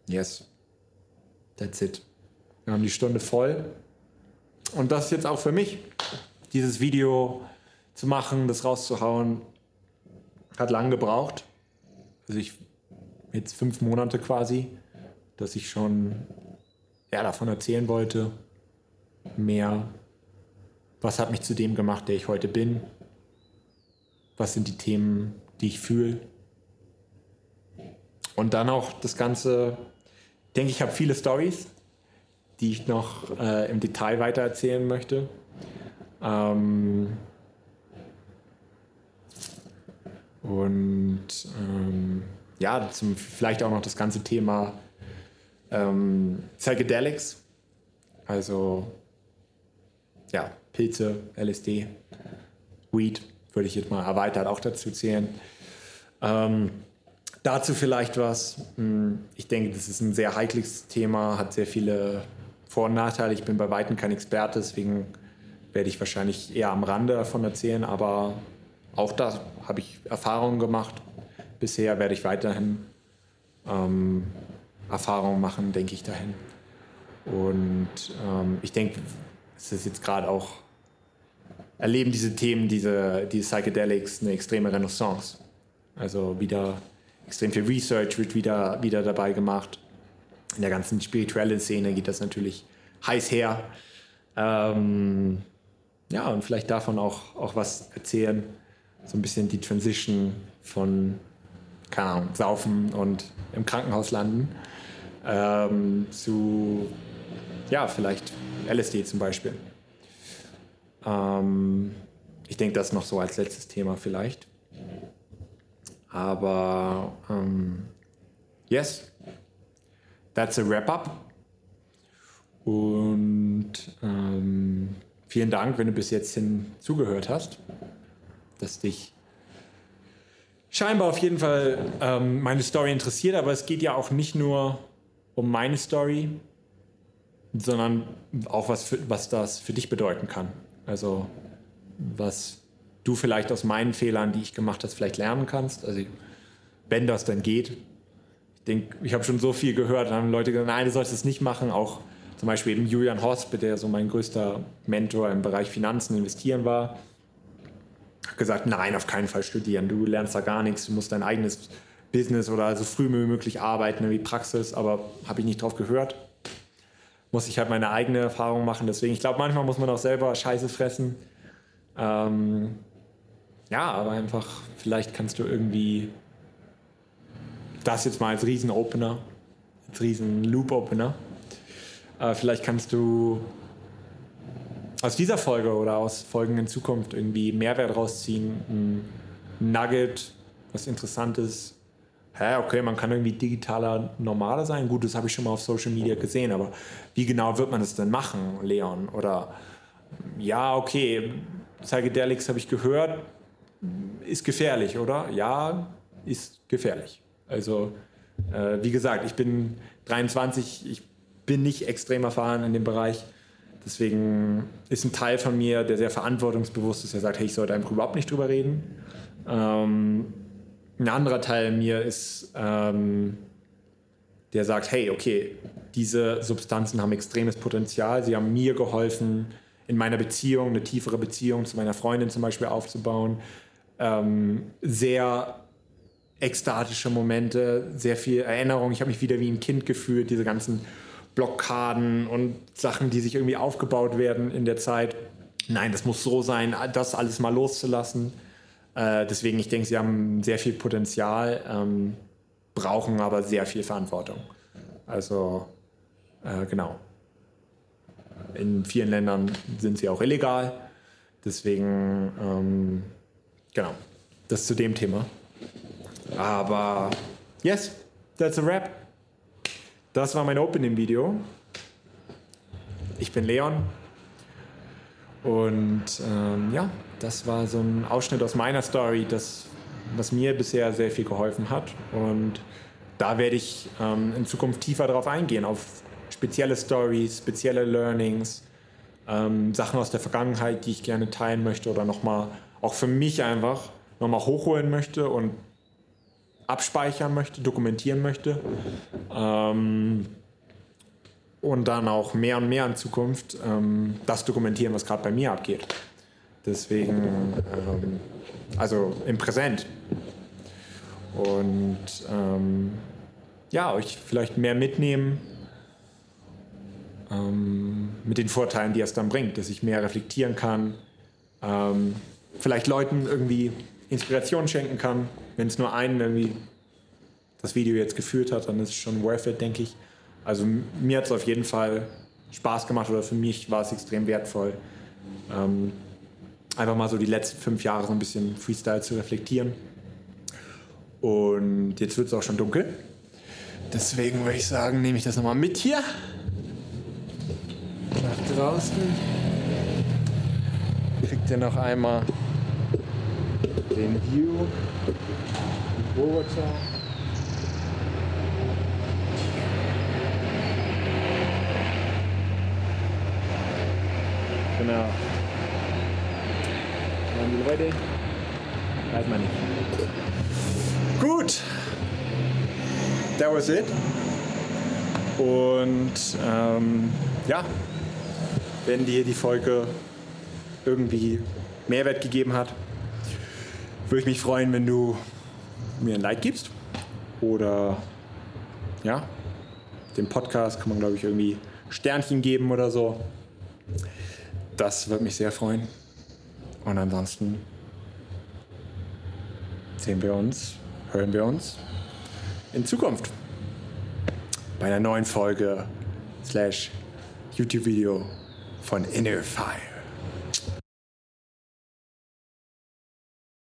[SPEAKER 1] Yes. That's it. Wir haben die Stunde voll. Und das ist jetzt auch für mich, dieses Video zu machen, das rauszuhauen, hat lang gebraucht. Also ich, jetzt fünf Monate quasi, dass ich schon ja, davon erzählen wollte. Mehr, was hat mich zu dem gemacht, der ich heute bin? Was sind die Themen, die ich fühle? Und dann auch das Ganze, denke ich, habe viele Stories, die ich noch äh, im Detail weiter erzählen möchte. Ähm und ähm, ja, zum, vielleicht auch noch das ganze Thema ähm, Psychedelics, also ja, Pilze, LSD, Weed, würde ich jetzt mal erweitert auch dazu zählen. Ähm, dazu vielleicht was. Hm, ich denke, das ist ein sehr heikles Thema, hat sehr viele Vor- und Nachteile. Ich bin bei weitem kein Experte, deswegen werde ich wahrscheinlich eher am Rande davon erzählen, aber auch da habe ich Erfahrungen gemacht. Bisher werde ich weiterhin ähm, Erfahrungen machen, denke ich dahin. Und ähm, ich denke, es ist jetzt gerade auch, erleben diese Themen, diese, diese Psychedelics eine extreme Renaissance. Also wieder extrem viel Research wird wieder, wieder dabei gemacht. In der ganzen spirituellen Szene geht das natürlich heiß her. Ähm, ja, und vielleicht davon auch, auch was erzählen. So ein bisschen die Transition von, keine Ahnung, Saufen und im Krankenhaus landen ähm, zu, ja, vielleicht LSD zum Beispiel. Ähm, ich denke, das noch so als letztes Thema vielleicht. Aber, ähm, yes, that's a wrap-up. Und ähm, vielen Dank, wenn du bis jetzt hin zugehört hast, dass dich scheinbar auf jeden Fall ähm, meine Story interessiert, aber es geht ja auch nicht nur um meine Story, sondern auch was, für, was das für dich bedeuten kann. Also was du vielleicht aus meinen Fehlern, die ich gemacht habe, vielleicht lernen kannst. Also wenn das dann geht. Ich denke, ich habe schon so viel gehört, dann haben Leute gesagt, nein, du sollst es nicht machen. Auch zum Beispiel eben Julian Hospe, der so mein größter Mentor im Bereich Finanzen, Investieren war, gesagt, nein, auf keinen Fall studieren. Du lernst da gar nichts. Du musst dein eigenes Business oder so früh wie möglich arbeiten, wie Praxis. Aber habe ich nicht drauf gehört. Muss ich halt meine eigene Erfahrung machen. Deswegen, ich glaube, manchmal muss man auch selber Scheiße fressen. Ähm, ja, aber einfach, vielleicht kannst du irgendwie das jetzt mal als Riesen-Opener, als Riesen-Loop-Opener. Äh, vielleicht kannst du aus dieser Folge oder aus Folgen in Zukunft irgendwie Mehrwert rausziehen, ein Nugget, was Interessantes. Hä, okay, man kann irgendwie digitaler Normaler sein. Gut, das habe ich schon mal auf Social Media gesehen, aber wie genau wird man das denn machen, Leon? Oder ja, okay, Psychedelics habe ich gehört, ist gefährlich, oder? Ja, ist gefährlich. Also, äh, wie gesagt, ich bin 23, ich bin nicht extrem erfahren in dem Bereich. Deswegen ist ein Teil von mir, der sehr verantwortungsbewusst ist, der sagt, hey, ich sollte einfach überhaupt nicht drüber reden. Ähm, ein anderer Teil mir ist, ähm, der sagt, hey, okay, diese Substanzen haben extremes Potenzial, sie haben mir geholfen, in meiner Beziehung eine tiefere Beziehung zu meiner Freundin zum Beispiel aufzubauen. Ähm, sehr ekstatische Momente, sehr viel Erinnerung. Ich habe mich wieder wie ein Kind gefühlt, diese ganzen Blockaden und Sachen, die sich irgendwie aufgebaut werden in der Zeit. Nein, das muss so sein, das alles mal loszulassen. Äh, deswegen, ich denke, sie haben sehr viel Potenzial, ähm, brauchen aber sehr viel Verantwortung. Also, äh, genau. In vielen Ländern sind sie auch illegal. Deswegen, ähm, genau, das zu dem Thema. Aber, yes, that's a wrap. Das war mein Opening-Video. Ich bin Leon. Und ähm, ja, das war so ein Ausschnitt aus meiner Story, das, was mir bisher sehr viel geholfen hat. Und da werde ich ähm, in Zukunft tiefer darauf eingehen, auf spezielle Stories, spezielle Learnings, ähm, Sachen aus der Vergangenheit, die ich gerne teilen möchte oder nochmal auch für mich einfach nochmal hochholen möchte und abspeichern möchte, dokumentieren möchte. Ähm, und dann auch mehr und mehr in Zukunft ähm, das dokumentieren, was gerade bei mir abgeht. Deswegen, ähm, also im Präsent. Und ähm, ja, euch vielleicht mehr mitnehmen ähm, mit den Vorteilen, die es dann bringt, dass ich mehr reflektieren kann, ähm, vielleicht Leuten irgendwie Inspiration schenken kann. Wenn es nur einen irgendwie das Video jetzt geführt hat, dann ist es schon worth it, denke ich. Also mir hat es auf jeden Fall Spaß gemacht oder für mich war es extrem wertvoll, ähm, einfach mal so die letzten fünf Jahre so ein bisschen Freestyle zu reflektieren. Und jetzt wird es auch schon dunkel. Deswegen würde ich sagen, nehme ich das nochmal mit hier. Nach draußen. Kriegt ihr noch einmal den View. Bogota. Genau. Und die Leute, weiß man nicht. Gut. That was it. Und ähm, ja, wenn dir die Folge irgendwie Mehrwert gegeben hat, würde ich mich freuen, wenn du mir ein Like gibst. Oder ja, dem Podcast kann man, glaube ich, irgendwie Sternchen geben oder so. Das würde mich sehr freuen. Und ansonsten sehen wir uns, hören wir uns in Zukunft bei einer neuen Folge slash YouTube-Video von Inner Fire.